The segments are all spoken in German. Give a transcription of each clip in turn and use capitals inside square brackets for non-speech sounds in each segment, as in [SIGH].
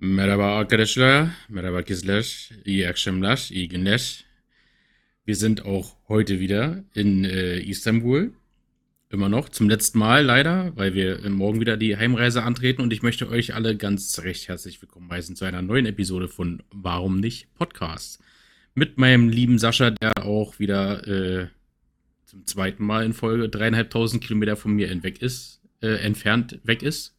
Merhaba arkadaşlar, merhaba kızlar, iyi akşamlar, iyi günler. Wir sind auch heute wieder in äh, Istanbul. Immer noch, zum letzten Mal leider, weil wir morgen wieder die Heimreise antreten und ich möchte euch alle ganz recht herzlich willkommen heißen zu einer neuen Episode von Warum nicht Podcast. Mit meinem lieben Sascha, der auch wieder äh, zum zweiten Mal in Folge dreieinhalbtausend Kilometer von mir entweg ist, äh, entfernt weg ist.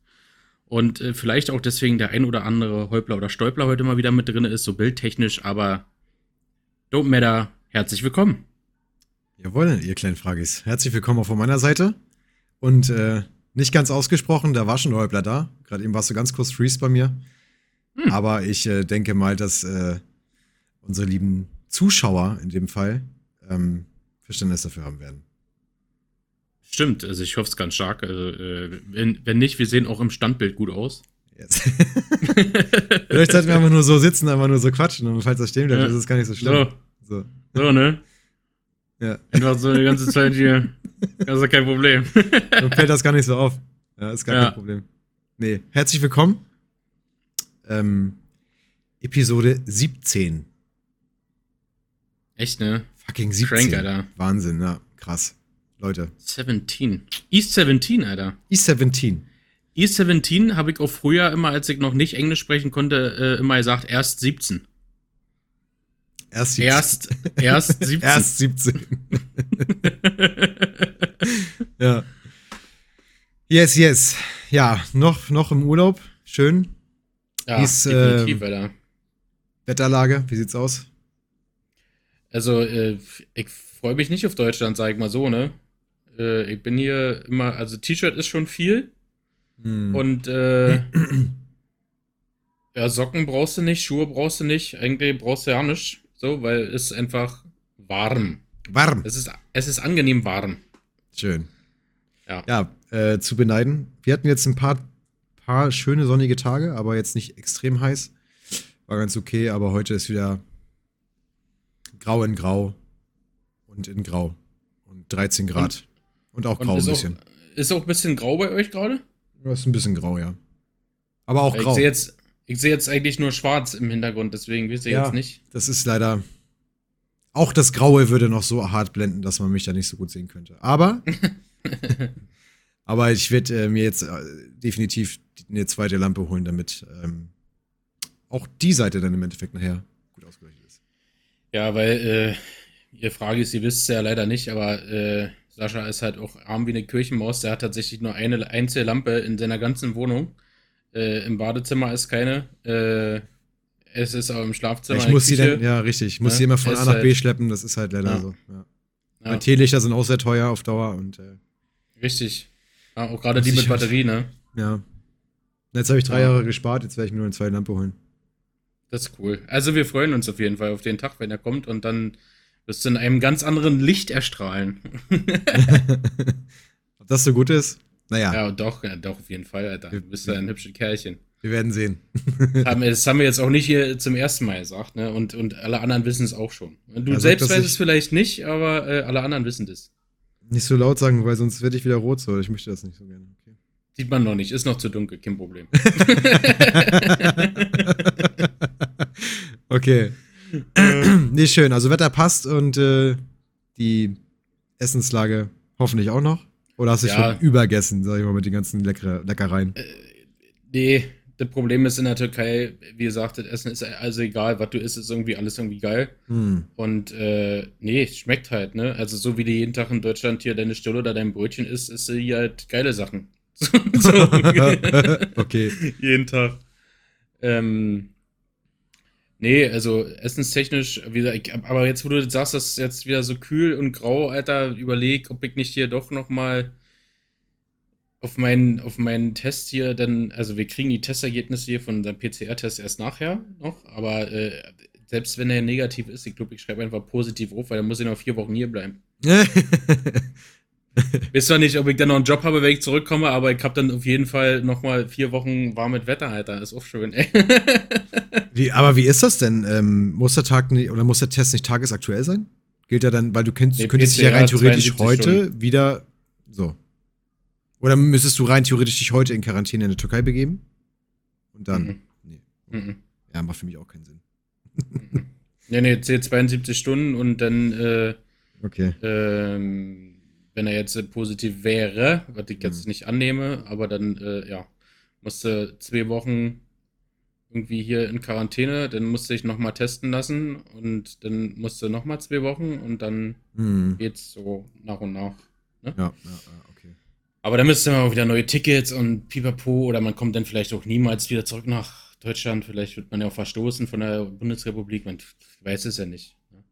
Und äh, vielleicht auch deswegen der ein oder andere Häupler oder Stäubler heute mal wieder mit drin ist, so bildtechnisch, aber don't matter. Herzlich willkommen. Jawohl, ihr kleinen Fragis. Herzlich willkommen auch von meiner Seite. Und äh, nicht ganz ausgesprochen, da war schon ein Häupler da. Gerade eben warst du ganz kurz freeze bei mir. Hm. Aber ich äh, denke mal, dass äh, unsere lieben Zuschauer in dem Fall ähm, Verständnis dafür haben werden. Stimmt, also ich hoffe es ganz stark. Also, äh, wenn, wenn nicht, wir sehen auch im Standbild gut aus. Jetzt. [LAUGHS] Vielleicht sollten wir einfach nur so sitzen, einfach nur so quatschen und falls das stehen bleibt, ja. ist es gar nicht so schlimm. So. so. So, ne? Ja. Einfach so die ganze Zeit hier. Das ist kein Problem. Dann fällt das gar nicht so auf. Ja, ist gar ja. kein Problem. Nee, herzlich willkommen. Ähm, Episode 17. Echt, ne? Fucking 17. Crank, Alter. Wahnsinn, ja. Krass. Leute. 17. East 17, Alter. East 17. East 17 habe ich auch früher immer, als ich noch nicht Englisch sprechen konnte, äh, immer gesagt, erst 17. Erst 17. Erst, erst [LAUGHS] 17. erst 17. [LAUGHS] ja. Yes, yes. Ja, noch, noch im Urlaub. Schön. Ja, Ist, definitiv, äh, Alter. Wetterlage, wie sieht's aus? Also, äh, ich freue mich nicht auf Deutschland, sag ich mal so, ne? Äh, ich bin hier immer, also T-Shirt ist schon viel. Hm. Und äh, ja, Socken brauchst du nicht, Schuhe brauchst du nicht, eigentlich brauchst du ja nicht. So, weil es einfach warm. Warm. Es ist, es ist angenehm warm. Schön. Ja. Ja, äh, zu beneiden. Wir hatten jetzt ein paar, paar schöne sonnige Tage, aber jetzt nicht extrem heiß. War ganz okay, aber heute ist wieder grau in grau und in grau. Und 13 Grad. Und auch grau und ein bisschen. Auch, ist auch ein bisschen grau bei euch gerade? Ja, ist ein bisschen grau, ja. Aber auch ich grau. Sehe jetzt, ich sehe jetzt eigentlich nur schwarz im Hintergrund, deswegen wisst ihr ja, jetzt nicht. Das ist leider. Auch das Graue würde noch so hart blenden, dass man mich da nicht so gut sehen könnte. Aber. [LAUGHS] aber ich werde äh, mir jetzt äh, definitiv eine zweite Lampe holen, damit ähm, auch die Seite dann im Endeffekt nachher gut ausgeleuchtet ist. Ja, weil äh, ihr Frage ist, ihr wisst es ja leider nicht, aber äh, Sascha ist halt auch arm wie eine Kirchenmaus. Der hat tatsächlich nur eine einzige Lampe in seiner ganzen Wohnung. Äh, Im Badezimmer ist keine. Äh, es ist aber im Schlafzimmer. Ich muss sie dann, ja, richtig. Ich muss ja, sie immer von A nach B halt, schleppen. Das ist halt leider ja. so. Ja. Ja. Teelichter sind auch sehr teuer auf Dauer und. Äh, richtig. Auch gerade die mit halt Batterie, ne? Ja. Jetzt habe ich drei Jahre gespart. Jetzt werde ich mir nur eine zweite Lampe holen. Das ist cool. Also wir freuen uns auf jeden Fall auf den Tag, wenn er kommt und dann wirst du in einem ganz anderen Licht erstrahlen. [LAUGHS] Ob das so gut ist? Naja. Ja, doch, ja, doch, auf jeden Fall, Alter. Du bist ja ein hübsches Kerlchen. Wir werden sehen. das haben wir jetzt auch nicht hier zum ersten Mal gesagt, ne? Und, und alle anderen wissen es auch schon. Du ja, selbst weißt es vielleicht nicht, aber äh, alle anderen wissen das. Nicht so laut sagen, weil sonst werde ich wieder rot so. Ich möchte das nicht so gerne. Okay. Sieht man noch nicht, ist noch zu dunkel, kein Problem. [LAUGHS] okay. [CLEARS THROAT] nee, schön. Also Wetter passt und äh, die Essenslage hoffentlich auch noch. Oder hast du ja. schon übergessen, sag ich mal, mit den ganzen Lecker Leckereien? Äh, nee, das Problem ist in der Türkei, wie gesagt, das Essen ist also egal, was du isst, ist irgendwie alles irgendwie geil. Hm. Und äh, nee, schmeckt halt, ne? Also so wie du jeden Tag in Deutschland hier deine Stulle oder dein Brötchen isst, du hier halt geile Sachen. [LAUGHS] [LAUGHS] okay. jeden Tag. Ähm, Nee, also essenstechnisch, wieder, ich, aber jetzt, wo du sagst, das ist jetzt wieder so kühl und grau, Alter, überleg, ob ich nicht hier doch nochmal auf meinen, auf meinen Test hier dann, also wir kriegen die Testergebnisse hier von unserem PCR-Test erst nachher noch, aber äh, selbst wenn er negativ ist, ich glaube, ich schreibe einfach positiv auf, weil dann muss ich noch vier Wochen hier bleiben. [LAUGHS] [LAUGHS] Weiß zwar nicht, ob ich dann noch einen Job habe, wenn ich zurückkomme, aber ich habe dann auf jeden Fall nochmal vier Wochen warmes Wetter, Alter. Ist auch schön, ey. [LAUGHS] Wie, aber wie ist das denn? Ähm, muss der Tag nicht, oder muss der Test nicht tagesaktuell sein? Gilt er dann, weil du könntest, nee, könntest dich ja rein theoretisch heute Stunden. wieder so. Oder müsstest du rein theoretisch dich heute in Quarantäne in der Türkei begeben? Und dann. Mhm. Nee. Mhm. Ja, macht für mich auch keinen Sinn. Nee, nee, zählt 72 Stunden und dann, äh, Okay. ähm, wenn er jetzt äh, positiv wäre, was ich jetzt Mhm. nicht annehme, aber dann, äh, ja, musste zwei Wochen irgendwie hier in Quarantäne, dann musste ich nochmal testen lassen und dann musste nochmal zwei Wochen und dann Hm. geht's so nach und nach. Ja, ja, ja, okay. Aber dann müsste man auch wieder neue Tickets und pipapo oder man kommt dann vielleicht auch niemals wieder zurück nach Deutschland. Vielleicht wird man ja auch verstoßen von der Bundesrepublik. Man weiß es ja nicht. ne?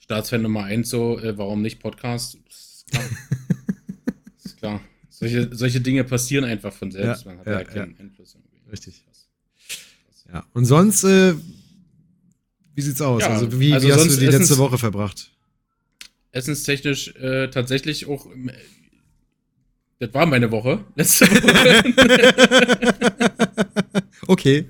Staatsfan Nummer eins so, äh, warum nicht Podcast? Ist [LAUGHS] ist klar. Solche, solche Dinge passieren einfach von selbst. Ja, man hat ja, ja, keinen Einfluss. Irgendwie. Richtig. Ja. Und sonst, äh, wie sieht's aus? Also, wie, also wie hast du die letzte Woche verbracht? Essenstechnisch äh, tatsächlich auch. ähm, Das war meine Woche. [LAUGHS] Letzte Woche. [LAUGHS] okay.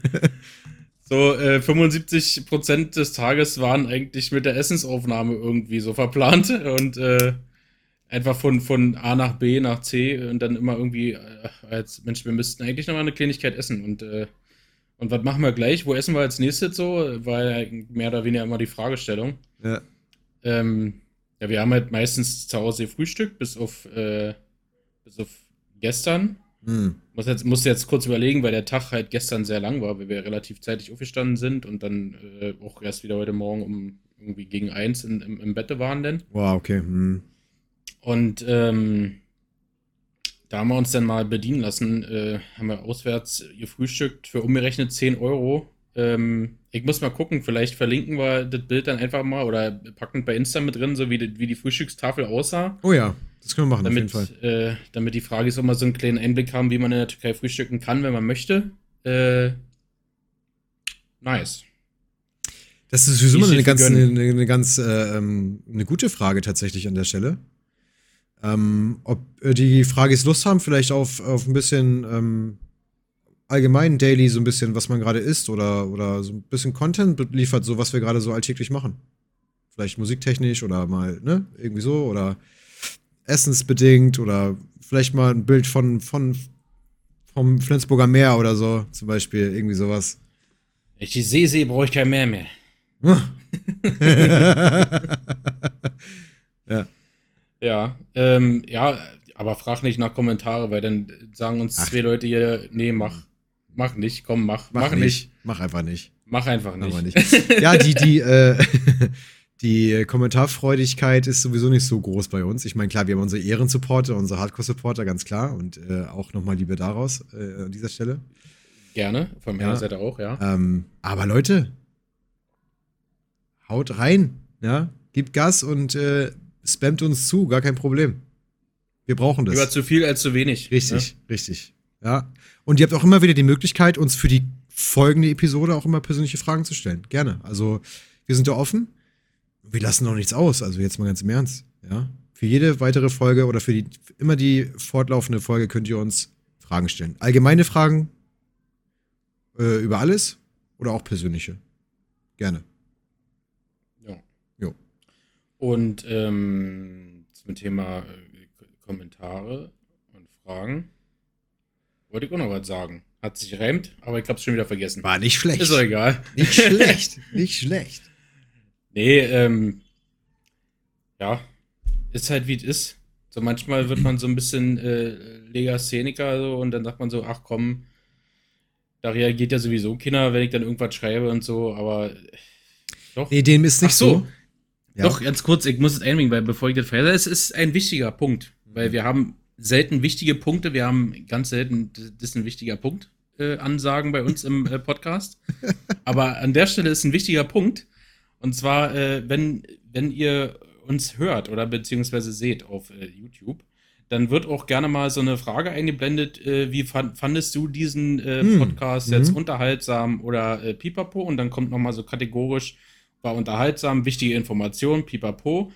So, äh, 75% des Tages waren eigentlich mit der Essensaufnahme irgendwie so verplant und äh, einfach von, von A nach B nach C und dann immer irgendwie äh, als Mensch, wir müssten eigentlich noch mal eine Kleinigkeit essen und äh, und was machen wir gleich? Wo essen wir als nächstes so? War ja mehr oder weniger immer die Fragestellung. Ja. Ähm, ja, wir haben halt meistens zu Hause Frühstück, bis auf, äh, bis auf gestern. Hm. Muss jetzt, musste jetzt kurz überlegen, weil der Tag halt gestern sehr lang war, weil wir relativ zeitig aufgestanden sind und dann äh, auch erst wieder heute Morgen um irgendwie gegen eins in, im, im Bette waren denn. Wow, okay. Hm. Und ähm, da haben wir uns dann mal bedienen lassen, äh, haben wir auswärts gefrühstückt für umgerechnet 10 Euro. Ähm, ich muss mal gucken, vielleicht verlinken wir das Bild dann einfach mal oder packen bei Insta mit drin, so wie die, wie die Frühstückstafel aussah. Oh ja, das können wir machen, Damit, auf jeden Fall. äh, damit die Frage auch mal so einen kleinen Einblick haben, wie man in der Türkei frühstücken kann, wenn man möchte. Äh, nice. Das ist sowieso wie mal eine ganz, eine, eine ganz äh, ähm, eine gute Frage tatsächlich an der Stelle. Ähm, ob äh, die Fragis Lust haben, vielleicht auf, auf ein bisschen ähm, allgemein Daily, so ein bisschen, was man gerade isst oder, oder so ein bisschen Content liefert, so was wir gerade so alltäglich machen. Vielleicht musiktechnisch oder mal, ne, irgendwie so oder essensbedingt oder vielleicht mal ein Bild von, von vom Flensburger Meer oder so, zum Beispiel, irgendwie sowas. Wenn ich die See sehe, brauche ich kein Meer mehr. [LAUGHS] ja. Ja, ähm, ja, aber frag nicht nach Kommentare, weil dann sagen uns Ach. zwei Leute hier, nee, mach, mach nicht, komm, mach, mach, nicht. Mach einfach nicht. mach einfach Mach nicht. nicht. Ja, die, die, äh, [LAUGHS] die Kommentarfreudigkeit ist sowieso nicht so groß bei uns. Ich meine, klar, wir haben unsere Ehrensupporter, unsere Hardcore-Supporter, ganz klar. Und äh, auch nochmal Liebe daraus äh, an dieser Stelle. Gerne, von meiner Ja. Seite auch, ja. Ähm, aber Leute, haut rein, ja, gibt Gas und äh, spammt uns zu, gar kein Problem. Wir brauchen das. Lieber zu viel als zu wenig. Richtig, richtig. Ja. Und ihr habt auch immer wieder die Möglichkeit, uns für die folgende Episode auch immer persönliche Fragen zu stellen. Gerne. Also, wir sind da offen. Wir lassen auch nichts aus. Also, jetzt mal ganz im Ernst. Ja. Für jede weitere Folge oder für die, immer die fortlaufende Folge könnt ihr uns Fragen stellen. Allgemeine Fragen äh, über alles oder auch persönliche. Gerne. Und ähm, zum Thema äh, Kommentare und Fragen wollte ich auch noch was sagen. Hat sich reimt, aber ich hab's schon wieder vergessen. War nicht schlecht. Ist doch egal. Nicht schlecht. [LAUGHS] nicht schlecht. Nee, ähm, ja, ist halt wie es ist. So manchmal wird man so ein bisschen äh, Legastheniker so und dann sagt man so, ach komm, da reagiert ja sowieso keiner, wenn ich dann irgendwas schreibe und so, aber äh, doch. Nee, dem ist nicht so. so. Ja. Doch, ganz kurz, ich muss es einbringen, weil bevor ich das vergesse, es ist ein wichtiger Punkt, weil wir haben selten wichtige Punkte, wir haben ganz selten, das ist ein wichtiger Punkt, äh, Ansagen bei uns im äh, Podcast. [LAUGHS] Aber an der Stelle ist ein wichtiger Punkt, und zwar, äh, wenn, wenn ihr uns hört oder beziehungsweise seht auf äh, YouTube, dann wird auch gerne mal so eine Frage eingeblendet, äh, wie fan- fandest du diesen äh, Hm, Podcast mhm. jetzt unterhaltsam oder äh, pipapo? Und dann kommt nochmal so kategorisch, war unterhaltsam, wichtige Informationen, pipapo.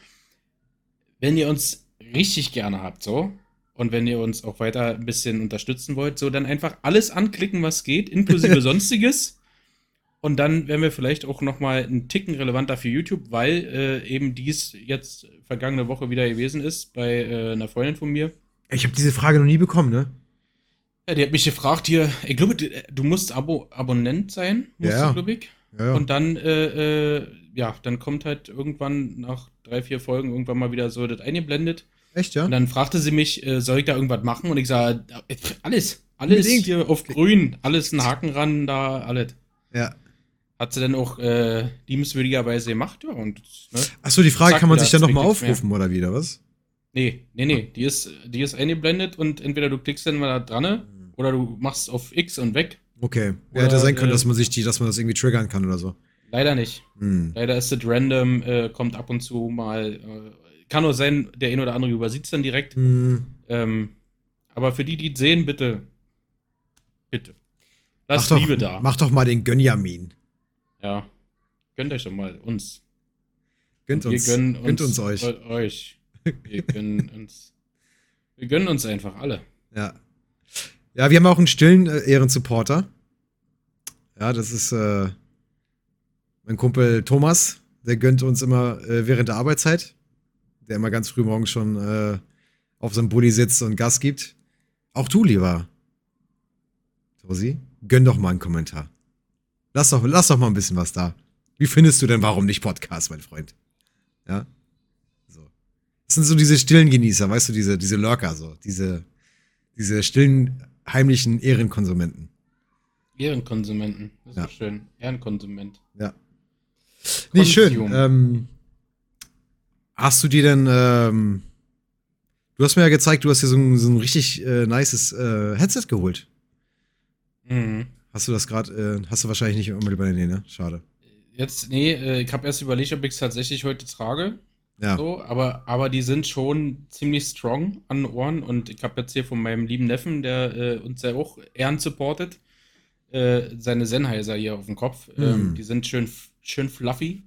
Wenn ihr uns richtig gerne habt, so, und wenn ihr uns auch weiter ein bisschen unterstützen wollt, so, dann einfach alles anklicken, was geht, inklusive [LAUGHS] Sonstiges. Und dann wären wir vielleicht auch noch mal einen Ticken relevanter für YouTube, weil äh, eben dies jetzt vergangene Woche wieder gewesen ist bei äh, einer Freundin von mir. Ich habe diese Frage noch nie bekommen, ne? Ja, die hat mich gefragt hier, ich glaube, du musst Abo Abonnent sein, musst Ja. du, glaube ich. Ja. Und dann, äh, äh, ja, dann kommt halt irgendwann nach drei, vier Folgen irgendwann mal wieder so das eingeblendet. Echt, ja? Und dann fragte sie mich, äh, soll ich da irgendwas machen? Und ich sage, äh, alles, alles Unbedingt. hier auf grün, alles ein Haken ran, da, alles. Ja. Hat sie dann auch äh, liebenswürdigerweise gemacht, ja, und, ne? Achso, die Frage, kann man sich dann nochmal Klicks mehr. aufrufen oder wieder, was? Nee, nee, nee, die ist, die ist eingeblendet und entweder du klickst dann mal da dran oder du machst auf X und weg. Okay. Oder, Ja, hätte sein können, äh, dass man sich die, dass man das irgendwie triggern kann oder so. Leider nicht. Hm. Leider ist es random, äh, kommt ab und zu mal. Äh, kann nur sein, der ein oder andere übersieht es dann direkt. Hm. Ähm, aber für die, die es sehen, bitte. Bitte. Mach Lasst doch, Liebe da. mach doch mal den Gönjamin. Ja. Gönnt euch doch mal uns. Gönnt uns. Wir gönnen uns, Gönnt uns euch. eu- euch. Wir gönnen uns. [LAUGHS] Wir gönnen uns einfach alle. Ja. Ja, wir haben auch einen stillen äh, Ehrensupporter. Ja, das ist äh, mein Kumpel Thomas. Der gönnt uns immer äh, während der Arbeitszeit. Der immer ganz früh morgens schon äh, auf seinem Bulli sitzt und Gas gibt. Auch du, lieber Tosi, gönn doch mal einen Kommentar. Lass doch, lass doch mal ein bisschen was da. Wie findest du denn Warum nicht Podcast, mein Freund? Ja. So. Das sind so diese stillen Genießer, weißt du, diese, diese Lurker, so. Diese, diese stillen, heimlichen Ehrenkonsumenten. Ehrenkonsumenten. Das ist Ja. schön. Ehrenkonsument. Ja. Nee, schön. Ähm, hast du dir denn, ähm, du hast mir ja gezeigt, du hast dir so ein, so ein richtig äh, nices äh, Headset geholt. Mhm. Hast du das gerade, äh, hast du wahrscheinlich nicht unmittelbar, nee, ne? Schade. Jetzt, nee, äh, ich habe erst überlegt, ob ich es tatsächlich heute trage. Ja. So, aber, aber die sind schon ziemlich strong an den Ohren und ich habe jetzt hier von meinem lieben Neffen, der äh, uns ja auch Ehren supportet, äh, seine Sennheiser hier auf dem Kopf. Ähm, Mhm. die sind schön, schön fluffy.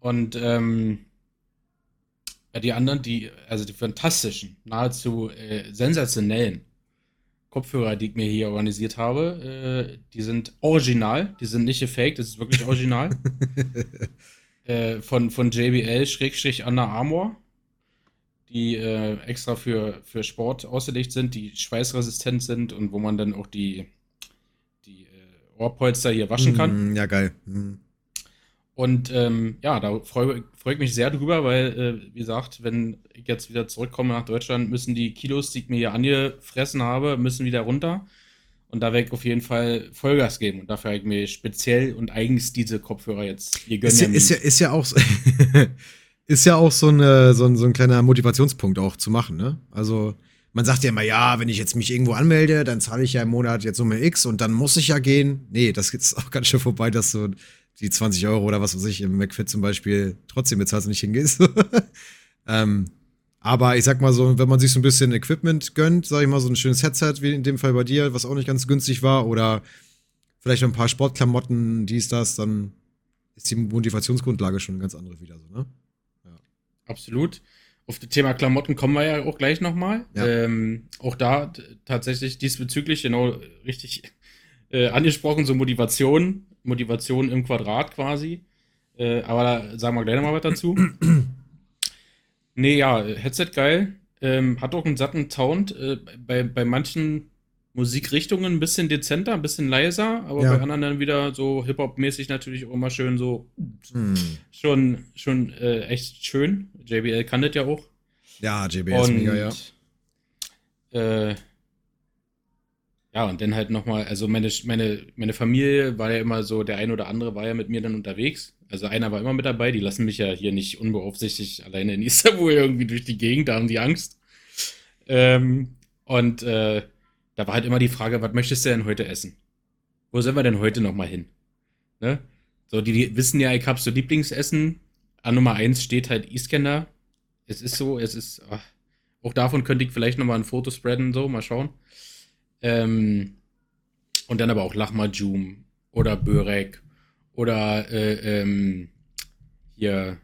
Und ähm, ja, die anderen, die, also die fantastischen, nahezu äh, sensationellen Kopfhörer, die ich mir hier organisiert habe, äh, die sind original, die sind nicht gefaked, das ist wirklich original [LAUGHS] äh, von, von JBL Schrägstrich Under Armour, die äh, extra für, für Sport ausgelegt sind, die schweißresistent sind und wo man dann auch die, die äh, Ohrpolster hier waschen kann. Mm, Ja, geil. Mm. Und ähm, ja, da freue freu ich mich sehr drüber, weil, äh, wie gesagt, wenn ich jetzt wieder zurückkomme nach Deutschland, müssen die Kilos, die ich mir hier angefressen habe, müssen wieder runter. Und da werde ich auf jeden Fall Vollgas geben. Und dafür habe ich mir speziell und eigens diese Kopfhörer jetzt hier gönnen. Ist ja, ist ja, ist ja auch, so- [LAUGHS] ist ja auch so, eine, so, ein, so ein kleiner Motivationspunkt auch zu machen, ne? Also, man sagt ja immer, ja, wenn ich jetzt mich irgendwo anmelde, dann zahle ich ja im Monat jetzt Summe X und dann muss ich ja gehen. Nee, das ist auch ganz schön vorbei, dass du die 20 Euro oder was weiß ich im McFit zum Beispiel trotzdem bezahlst und nicht hingehst. [LAUGHS] ähm, aber ich sag mal so, wenn man sich so ein bisschen Equipment gönnt, sag ich mal, so ein schönes Headset, wie in dem Fall bei dir, was auch nicht ganz günstig war, oder vielleicht noch ein paar Sportklamotten, dies, das, dann ist die Motivationsgrundlage schon eine ganz andere wieder so, ne? Absolut. Auf das Thema Klamotten kommen wir ja auch gleich nochmal. Ja. Ähm, auch da tatsächlich diesbezüglich genau richtig [LAUGHS] äh, angesprochen, so Motivation, Motivation im Quadrat quasi. Äh, aber da sagen wir gleich nochmal was dazu. [CLEARS THROAT] nee, ja, Headset geil. Ähm, hat auch einen satten Sound. Äh, bei, bei manchen Musikrichtungen ein bisschen dezenter, ein bisschen leiser, aber Ja. bei anderen dann wieder so Hip-Hop-mäßig natürlich auch immer schön so Hm. schon, schon äh, echt schön. JBL kann das ja auch. Ja, JBL ist mega, ja. Äh, ja, und dann halt nochmal, also meine, meine, meine Familie war ja immer so, der ein oder andere war ja mit mir dann unterwegs. Also einer war immer mit dabei, die lassen mich ja hier nicht unbeaufsichtigt alleine in Istanbul [LAUGHS] irgendwie durch die Gegend, da haben die Angst. Ähm, und äh, da war halt immer die Frage, was möchtest du denn heute essen? Wo sollen wir denn heute nochmal hin? Ne? So, die, die wissen ja, ich habe so Lieblingsessen. An Nummer eins steht halt Iskender. Es ist so, es ist, ach, auch davon könnte ich vielleicht nochmal ein Foto spreaden, so, mal schauen. Ähm, und dann aber auch Lachmajum oder Börek oder äh, ähm, hier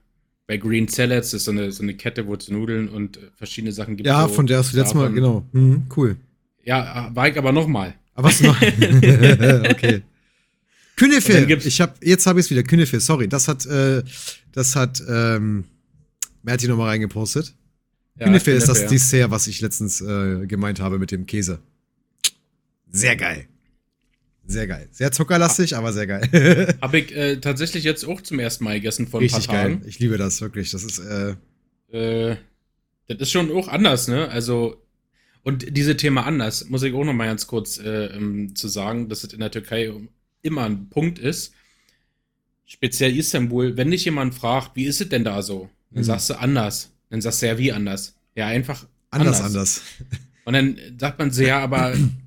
bei Green Salads, ist so eine, so eine Kette, wo es Nudeln und äh, verschiedene Sachen gibt. Ja, so von der hast du letztes Mal, genau. Mhm, cool. Ja, war ich aber nochmal. Aber was noch? [LAUGHS] [LAUGHS] okay. Und dann Künefe. Ich hab, jetzt habe ich es wieder. Künefe, sorry. Das hat, äh, das hat, ähm, Merti nochmal reingepostet. Ja, Künefe ist das ja. Dessert, was ich letztens äh, gemeint habe mit dem Käse. Sehr geil. Sehr geil. Sehr zuckerlastig, aber sehr geil. [LAUGHS] Habe ich äh, tatsächlich jetzt auch zum ersten Mal gegessen von Richtig geil. Ich liebe das wirklich. Das ist. Äh, äh, das ist schon auch anders, ne? Also, und diese Thema anders, muss ich auch noch mal ganz kurz äh, ähm, zu sagen, dass es in der Türkei immer ein Punkt ist. Speziell Istanbul, wenn dich jemand fragt, wie ist es denn da so? Dann mhm. sagst du anders. Dann sagst du ja, wie anders? Ja, einfach anders. Anders, anders. Und dann sagt man so, ja, aber [CLEARS THROAT]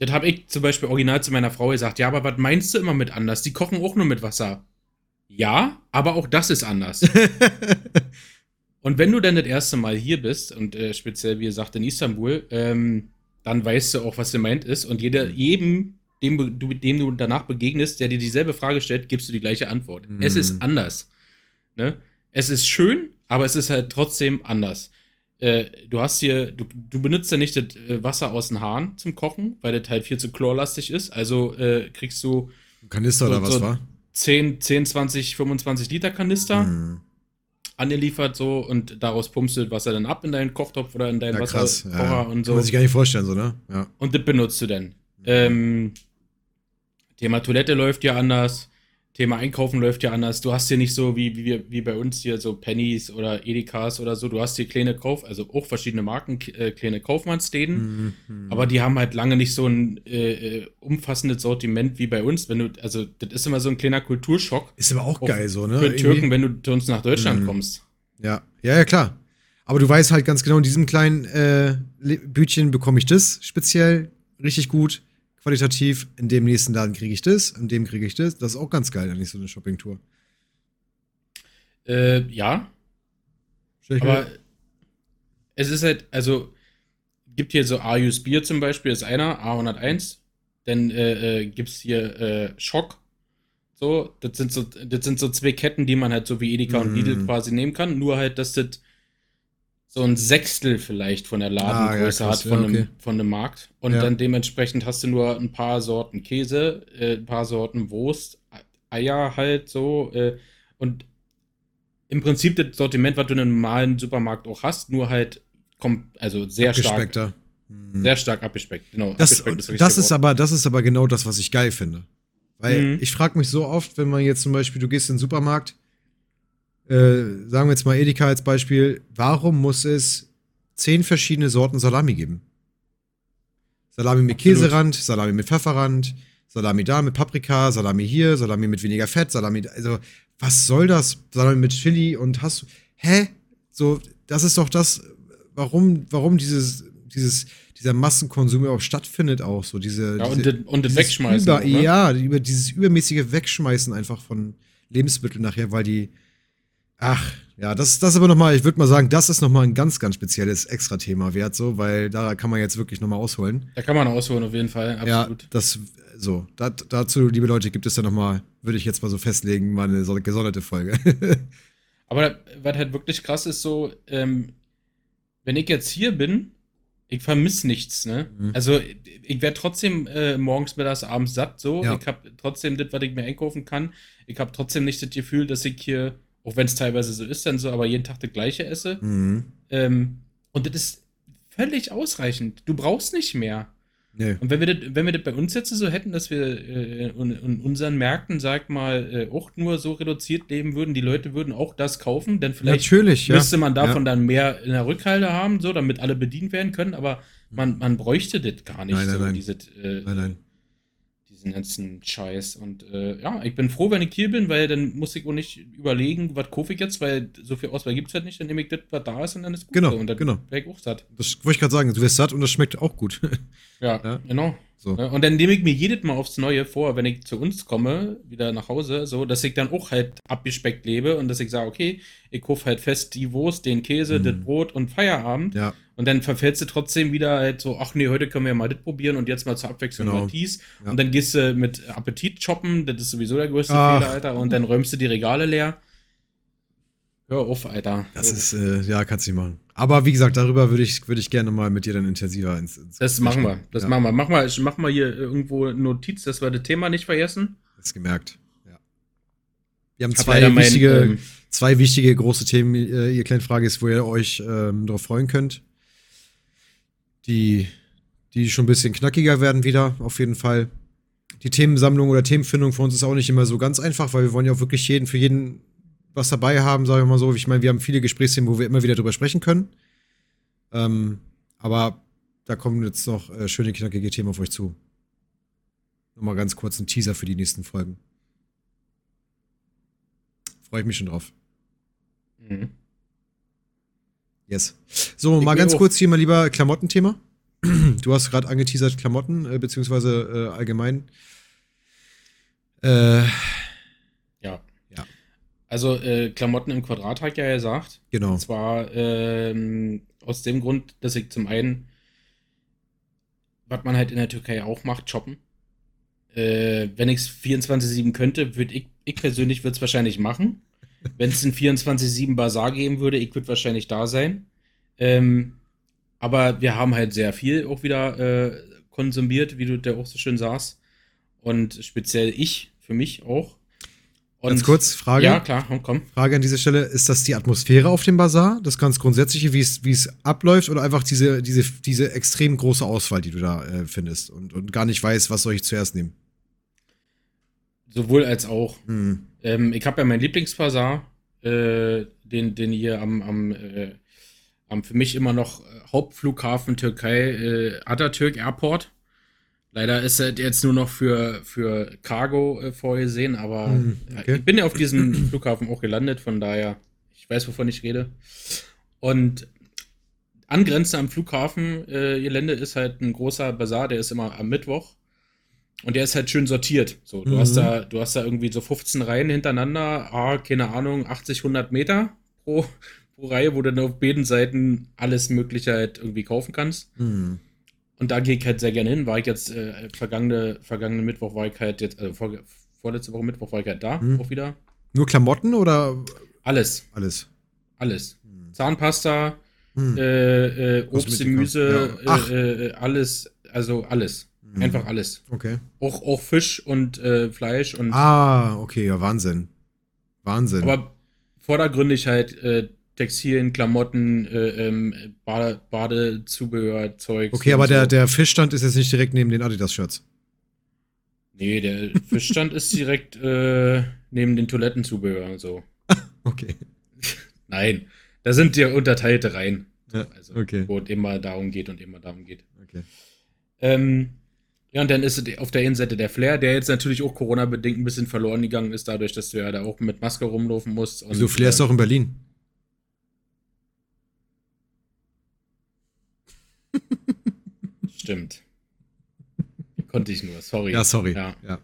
das habe ich zum Beispiel original zu meiner Frau gesagt. Ja, aber was meinst du immer mit anders? Die kochen auch nur mit Wasser. Ja, aber auch das ist anders. [LAUGHS] und wenn du dann das erste Mal hier bist, und äh, speziell, wie gesagt, in Istanbul, ähm, dann weißt du auch, was gemeint ist. Und jeder, jedem, dem du, dem du danach begegnest, der dir dieselbe Frage stellt, gibst du die gleiche Antwort. Mhm. Es ist anders. Ne? Es ist schön, aber es ist halt trotzdem anders. Äh, du hast hier, du, du benutzt ja nicht das äh, Wasser aus den Haaren zum Kochen, weil das halt viel zu chlorlastig ist. Also äh, kriegst du. Kanister so, oder was so war? 10, 10, 20, 25 Liter Kanister hm. angeliefert so und daraus pumpst du das Wasser dann ab in deinen Kochtopf oder in deinen ja, Wasserkocher ja. und so. Kann man sich gar nicht vorstellen, so, ne? Ja. Und das benutzt du dann. Mhm. Ähm, Thema Toilette läuft ja anders. Thema Einkaufen läuft ja anders. Du hast hier nicht so wie, wie, wie bei uns hier so Pennies oder Edekas oder so. Du hast hier kleine Kauf, also auch verschiedene Marken, äh, kleine Kaufmannsläden. Mhm. Aber die haben halt lange nicht so ein äh, äh, umfassendes Sortiment wie bei uns. Wenn du, also das ist immer so ein kleiner Kulturschock. Ist aber auch, auch geil so, ne? Für Irgendwie. Türken, wenn du zu uns nach Deutschland mhm. kommst. Ja, ja, ja, klar. Aber du weißt halt ganz genau, in diesem kleinen äh, Bütchen bekomme ich das speziell richtig gut qualitativ, in dem nächsten Laden kriege ich das, in dem kriege ich das. Das ist auch ganz geil, eigentlich so eine Shopping-Tour. Äh, ja. Aber es ist halt, also, gibt hier so Arius Bier zum Beispiel, ist einer, A101. Dann äh, äh, gibt es hier äh, Schock. So, das sind so, das sind so zwei Ketten, die man halt so wie Edeka mm. und Lidl quasi nehmen kann. Nur halt, dass das so ein Sechstel vielleicht von der Ladengröße ah, ja, hat von, ja, okay. einem, von einem Markt. Und ja. dann dementsprechend hast du nur ein paar Sorten Käse, äh, ein paar Sorten Wurst, Eier halt so. Äh, und im Prinzip das Sortiment, was du in einem normalen Supermarkt auch hast, nur halt kommt, also sehr stark. Hm. Sehr stark abgespeckt, genau. Das, ist, das ist aber, das ist aber genau das, was ich geil finde. Weil mhm. ich frage mich so oft, wenn man jetzt zum Beispiel, du gehst in den Supermarkt, äh, sagen wir jetzt mal Edeka als Beispiel, warum muss es zehn verschiedene Sorten Salami geben? Salami mit Absolut. Käserand, Salami mit Pfefferrand, Salami da mit Paprika, Salami hier, Salami mit weniger Fett, Salami, also was soll das? Salami mit Chili und hast du, hä? So, das ist doch das, warum, warum dieses, dieses, dieser Massenkonsum überhaupt stattfindet auch so, diese. Ja, diese, und, und das Wegschmeißen. Über, ne? Ja, über dieses übermäßige Wegschmeißen einfach von Lebensmitteln nachher, weil die, Ach, ja, das, das aber nochmal, ich würde mal sagen, das ist nochmal ein ganz, ganz spezielles Extra-Thema wert, so, weil da kann man jetzt wirklich nochmal ausholen. Da kann man ausholen, auf jeden Fall, absolut. Ja, das, so, dat, dazu, liebe Leute, gibt es ja nochmal, würde ich jetzt mal so festlegen, mal eine so gesonderte Folge. [LAUGHS] aber was halt wirklich krass ist, so, ähm, wenn ich jetzt hier bin, ich vermisse nichts, ne? Mhm. Also, ich werde trotzdem äh, morgens, mittags, abends satt, so. Ja. Ich habe trotzdem das, was ich mir einkaufen kann. Ich habe trotzdem nicht das Gefühl, dass ich hier auch wenn es teilweise so ist, dann so, aber jeden Tag das gleiche esse. Mhm. Ähm, und das ist völlig ausreichend. Du brauchst nicht mehr. Nee. Und wenn wir, das, wenn wir das bei uns jetzt so hätten, dass wir äh, in, in, unseren Märkten, sag mal, äh, auch nur so reduziert leben würden, die Leute würden auch das kaufen, denn vielleicht Natürlich, müsste man davon ja. dann mehr in der Rückhalte haben, so, damit alle bedient werden können, aber man, man bräuchte das gar nicht. Nein, nein, so, nein. Diese, äh, nein, nein diesen ganzen Scheiß. Und äh, ja, ich bin froh, wenn ich hier bin, weil dann muss ich auch nicht überlegen, was kaufe ich jetzt, weil so viel Auswahl gibt es halt nicht. Dann nehme ich das, was da ist und dann ist gut. Genau, und dann genau. wäre ich auch satt. Das wollte ich gerade sagen. Du wirst satt und das schmeckt auch gut. [LAUGHS] ja, ja, genau. So. Und dann nehme ich mir jedes Mal aufs Neue vor, wenn ich zu uns komme, wieder nach Hause, so, dass ich dann auch halt abgespeckt lebe und dass ich sage, okay, ich kaufe halt fest die Wurst, den Käse, mm. das Brot und Feierabend. Ja. Und dann verfällst du trotzdem wieder halt so, ach nee, heute können wir ja mal das probieren und jetzt mal zur Abwechslung genau. mal dies. Ja. Und dann gehst du mit Appetit shoppen, das ist sowieso der größte ach. Fehler, Alter. Und dann räumst du die Regale leer. Hör auf, Alter. Das ist, äh, ja, kannst du nicht machen. Aber wie gesagt, darüber würde ich, würd ich gerne mal mit dir dann intensiver ins. ins das machen wir. Das ja. machen wir. Mach mal, mach mal hier irgendwo eine Notiz, dass wir das Thema nicht vergessen. Ist gemerkt. Ja. Wir haben zwei mein, wichtige, ähm, zwei wichtige große Themen. Ihr kleine Frage ist, wo ihr euch ähm, darauf freuen könnt. Die die schon ein bisschen knackiger werden wieder, auf jeden Fall. Die Themensammlung oder Themenfindung für uns ist auch nicht immer so ganz einfach, weil wir wollen ja auch wirklich jeden, für jeden was dabei haben, sagen wir mal so. Ich meine, wir haben viele Gesprächsthemen, wo wir immer wieder drüber sprechen können. Ähm, aber da kommen jetzt noch äh, schöne, knackige Themen auf euch zu. Nochmal ganz kurz ein Teaser für die nächsten Folgen. Freue ich mich schon drauf. Mhm. Yes. So, ich mal ganz kurz hier mal lieber Klamottenthema. [CLEARS THROAT] Du hast gerade angeteasert Klamotten, äh, beziehungsweise äh, allgemein. Äh. Also äh, Klamotten im Quadrat hat ja gesagt. Genau. Und zwar ähm, aus dem Grund, dass ich zum einen, was man halt in der Türkei auch macht, shoppen. Äh, wenn ich es 24-7 könnte, würde ich, ich persönlich würde es wahrscheinlich machen. Wenn es einen 24-7 Bazar geben würde, ich würde wahrscheinlich da sein. Ähm, aber wir haben halt sehr viel auch wieder äh, konsumiert, wie du da auch so schön sagst. Und speziell ich, für mich auch. Und, ganz kurz, Frage. Ja, klar, komm. Frage an dieser Stelle: Ist das die Atmosphäre auf dem Bazar? Das ganz Grundsätzliche, wie es abläuft, oder einfach diese, diese, diese extrem große Auswahl, die du da äh, findest und, und gar nicht weißt, was soll ich zuerst nehmen? Sowohl als auch. Hm. Ähm, ich habe ja meinen Lieblingsbazar, äh, den, den hier am, am, äh, am für mich immer noch äh, Hauptflughafen Türkei, äh, Atatürk Airport. Leider ist er jetzt nur noch für, für Cargo äh, vorgesehen, aber hm, okay. ich bin ja auf diesem [CLEARS THROAT] Flughafen auch gelandet, von daher, ich weiß, wovon ich rede. Und angrenzend am Flughafen äh, Gelände ist halt ein großer Bazar, der ist immer am Mittwoch. Und der ist halt schön sortiert. So, du mhm. hast da, du hast da irgendwie so 15 Reihen hintereinander, ah, keine Ahnung, 80, 100 Meter pro, pro Reihe, wo du dann auf beiden Seiten alles Mögliche halt irgendwie kaufen kannst. Mhm. Und da gehe ich halt sehr gerne hin. War ich jetzt äh, vergangene, vergangene Mittwoch war ich halt jetzt, also vor, vorletzte Woche Mittwoch war ich halt da mhm. auch wieder. Nur Klamotten oder? Alles. Alles. Alles. Mhm. Zahnpasta, mhm. äh, äh, Obst, Gemüse, ja. Äh, äh, alles, also alles. Mhm. Einfach alles. Okay. Auch, auch Fisch und äh, Fleisch und. Ah, okay, ja, Wahnsinn. Wahnsinn. Aber vordergründig halt Textilien, Klamotten, äh, ähm, Bade Badezubehör, Zeug. Okay, aber so. der, der Fischstand ist jetzt nicht direkt neben den Adidas-Shirts. Nee, der [LAUGHS] Fischstand ist direkt äh, neben den Toilettenzubehör und so. [LAUGHS] okay. Nein, da sind ja unterteilte Reihen. Ja, also, okay. Wo es immer darum geht und immer darum geht. Okay. Ähm, ja, und dann ist auf der Innenseite der Flair, der jetzt natürlich auch Corona-bedingt ein bisschen verloren gegangen ist, dadurch, dass du ja da auch mit Maske rumlaufen musst. Wieso Flair ist doch in Berlin? Stimmt. Konnte ich nur, sorry. Ja, sorry. Ja. ja.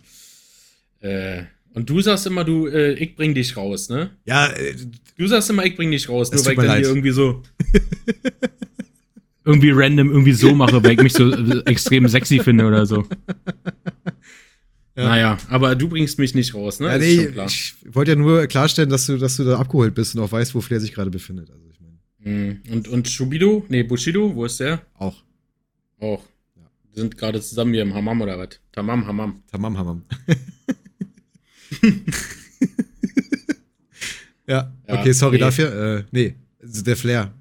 Äh, und du sagst immer, du, äh, ich bring dich raus, ne? Ja. Äh, du sagst immer, ich bring dich raus, nur weil ich dann leid. hier irgendwie so. [LAUGHS] irgendwie random irgendwie so mache, weil ich mich so äh, extrem sexy finde oder so. Ja. Naja, aber du bringst mich nicht raus, ne? Ja, nee, ich wollte ja nur klarstellen, dass du, dass du da abgeholt bist und auch weißt, wo Flair sich gerade befindet. Also ich meine. Und, und Shubido? Nee, Bushido, wo ist der? Auch. Auch. Ja. Wir sind gerade zusammen hier im Hammam oder was? Tamam, Hammam. Tamam, Hammam. [LAUGHS] ja, okay, sorry nee. dafür. Äh, nee, der Flair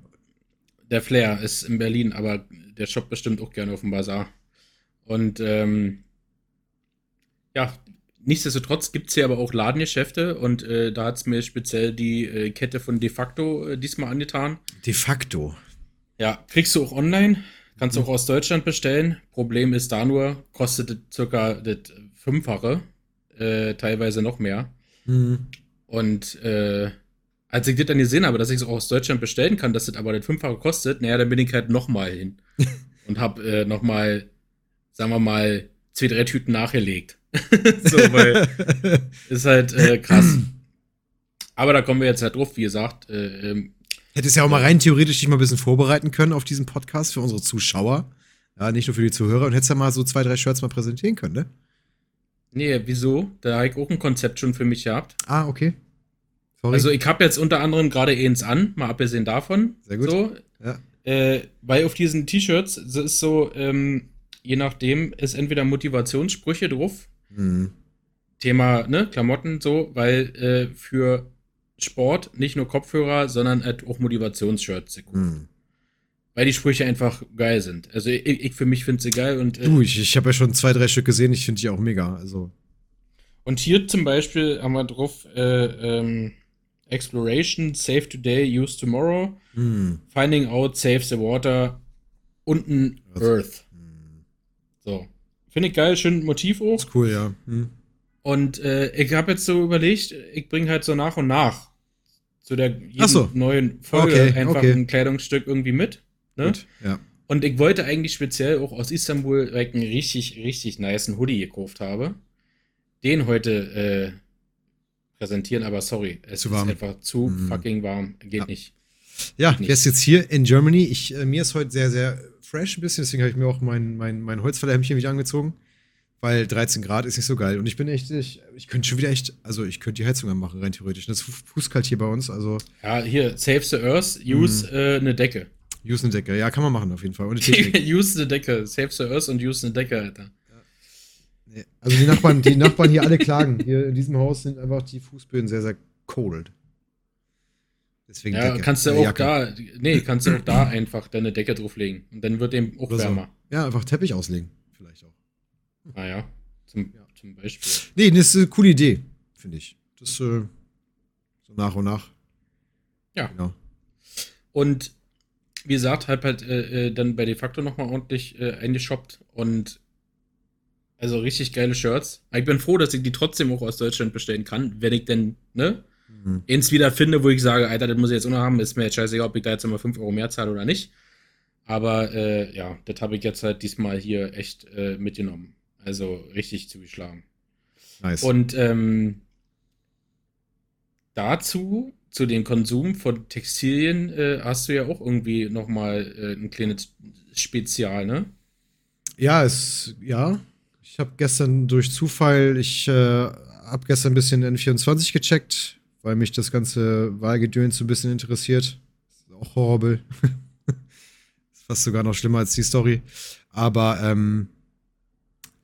der Flair ist in Berlin, aber der shoppt bestimmt auch gerne auf dem Bazar. Und ähm, ja, nichtsdestotrotz gibt es hier aber auch Ladengeschäfte und äh, da hat es mir speziell die äh, Kette von De facto äh, diesmal angetan. De facto? Ja, kriegst du auch online, kannst du mhm. auch aus Deutschland bestellen. Problem ist da nur, kostet circa das Fünffache, äh, teilweise noch mehr. Mhm. Und äh, als ich das dann gesehen habe, dass ich es auch aus Deutschland bestellen kann, dass das aber das fünffache kostet, naja, dann bin ich halt nochmal hin. [LAUGHS] und habe äh, nochmal, sagen wir mal, zwei, drei Tüten nachgelegt. [LAUGHS] so, weil [LAUGHS] ist halt äh, krass. Aber da kommen wir jetzt halt drauf, wie gesagt. Äh, ähm, Hättest ja auch mal rein theoretisch dich mal ein bisschen vorbereiten können auf diesen Podcast für unsere Zuschauer. Ja, nicht nur für die Zuhörer und hättest ja mal so zwei, drei Shirts mal präsentieren können, ne? Nee, wieso? Da habe ich auch ein Konzept schon für mich gehabt. Ah, okay. Sorry. Also ich habe jetzt unter anderem gerade eins an, mal abgesehen davon. Sehr gut. So, ja. äh, weil auf diesen T-Shirts ist so, ähm, je nachdem, ist entweder Motivationssprüche drauf. Mhm. Thema, ne, Klamotten so, weil äh, für Sport nicht nur Kopfhörer, sondern halt auch Motivationsshirts. Mhm. weil die Sprüche einfach geil sind. Also ich, ich für mich finde sie geil und. Äh, du, ich, ich habe ja schon zwei, drei Stück gesehen, ich finde die auch mega. Also. Und hier zum Beispiel haben wir drauf äh, ähm, Exploration, Save Today, Use Tomorrow, hm. Finding Out, Save the Water, unten Earth. So. Finde ich geil, schön Motiv auch. Ist cool, ja. Hm. Und äh, ich habe jetzt so überlegt, ich bringe halt so nach und nach zu der so. neuen Folge okay, einfach okay. ein Kleidungsstück irgendwie mit. Ne? Gut, ja. Und ich wollte eigentlich speziell auch aus Istanbul direkt einen richtig, richtig niceen Hoodie gekauft habe. Den heute äh, präsentieren, aber sorry, es zu warm. ist einfach zu mm. fucking warm. Geht ja. nicht. Ja, Geht ist jetzt hier in Germany. Ich, äh, mir ist heute sehr, sehr fresh ein bisschen, deswegen habe ich mir auch mein, mein, mein Holzfällerhemdchen wieder angezogen weil 13 Grad ist nicht so geil. Und ich bin echt, ich, ich könnte schon wieder echt, also ich könnte die Heizung anmachen, rein theoretisch. Das ist fußkalt hier bei uns, also. Ja, hier, Save the Earth, use mm. äh, eine Decke. Use eine Decke, ja, kann man machen auf jeden Fall. [LAUGHS] use eine Decke, Save the Earth und use eine Decke, Alter. Also die Nachbarn, die Nachbarn hier alle klagen. Hier in diesem Haus sind einfach die Fußböden sehr, sehr cold. Deswegen ja, Decke. kannst du auch Jacke. da, nee, kannst du auch da einfach deine Decke drauflegen und dann wird dem auch Oder wärmer. So. Ja, einfach Teppich auslegen, vielleicht auch. Ah ja, zum, ja. zum Beispiel. Nee, das ist eine coole Idee, finde ich. Das äh, so nach und nach. Ja. Genau. Und wie gesagt, halt halt äh, dann bei De facto nochmal ordentlich äh, eingeshoppt und also richtig geile Shirts. Ich bin froh, dass ich die trotzdem auch aus Deutschland bestellen kann, wenn ich denn, ne? Mhm. Eins wieder finde, wo ich sage, Alter, das muss ich jetzt auch noch haben, ist mir jetzt scheißegal, ob ich da jetzt immer 5 Euro mehr zahle oder nicht. Aber äh, ja, das habe ich jetzt halt diesmal hier echt äh, mitgenommen. Also richtig zugeschlagen. Nice. Und ähm, dazu, zu dem Konsum von Textilien, äh, hast du ja auch irgendwie nochmal äh, ein kleines Spezial, ne? Ja, es, ja. Ich habe gestern durch Zufall, ich äh, habe gestern ein bisschen N24 gecheckt, weil mich das ganze Wahlgedöns so ein bisschen interessiert. Ist auch horrible. [LAUGHS] ist fast sogar noch schlimmer als die Story. Aber ähm,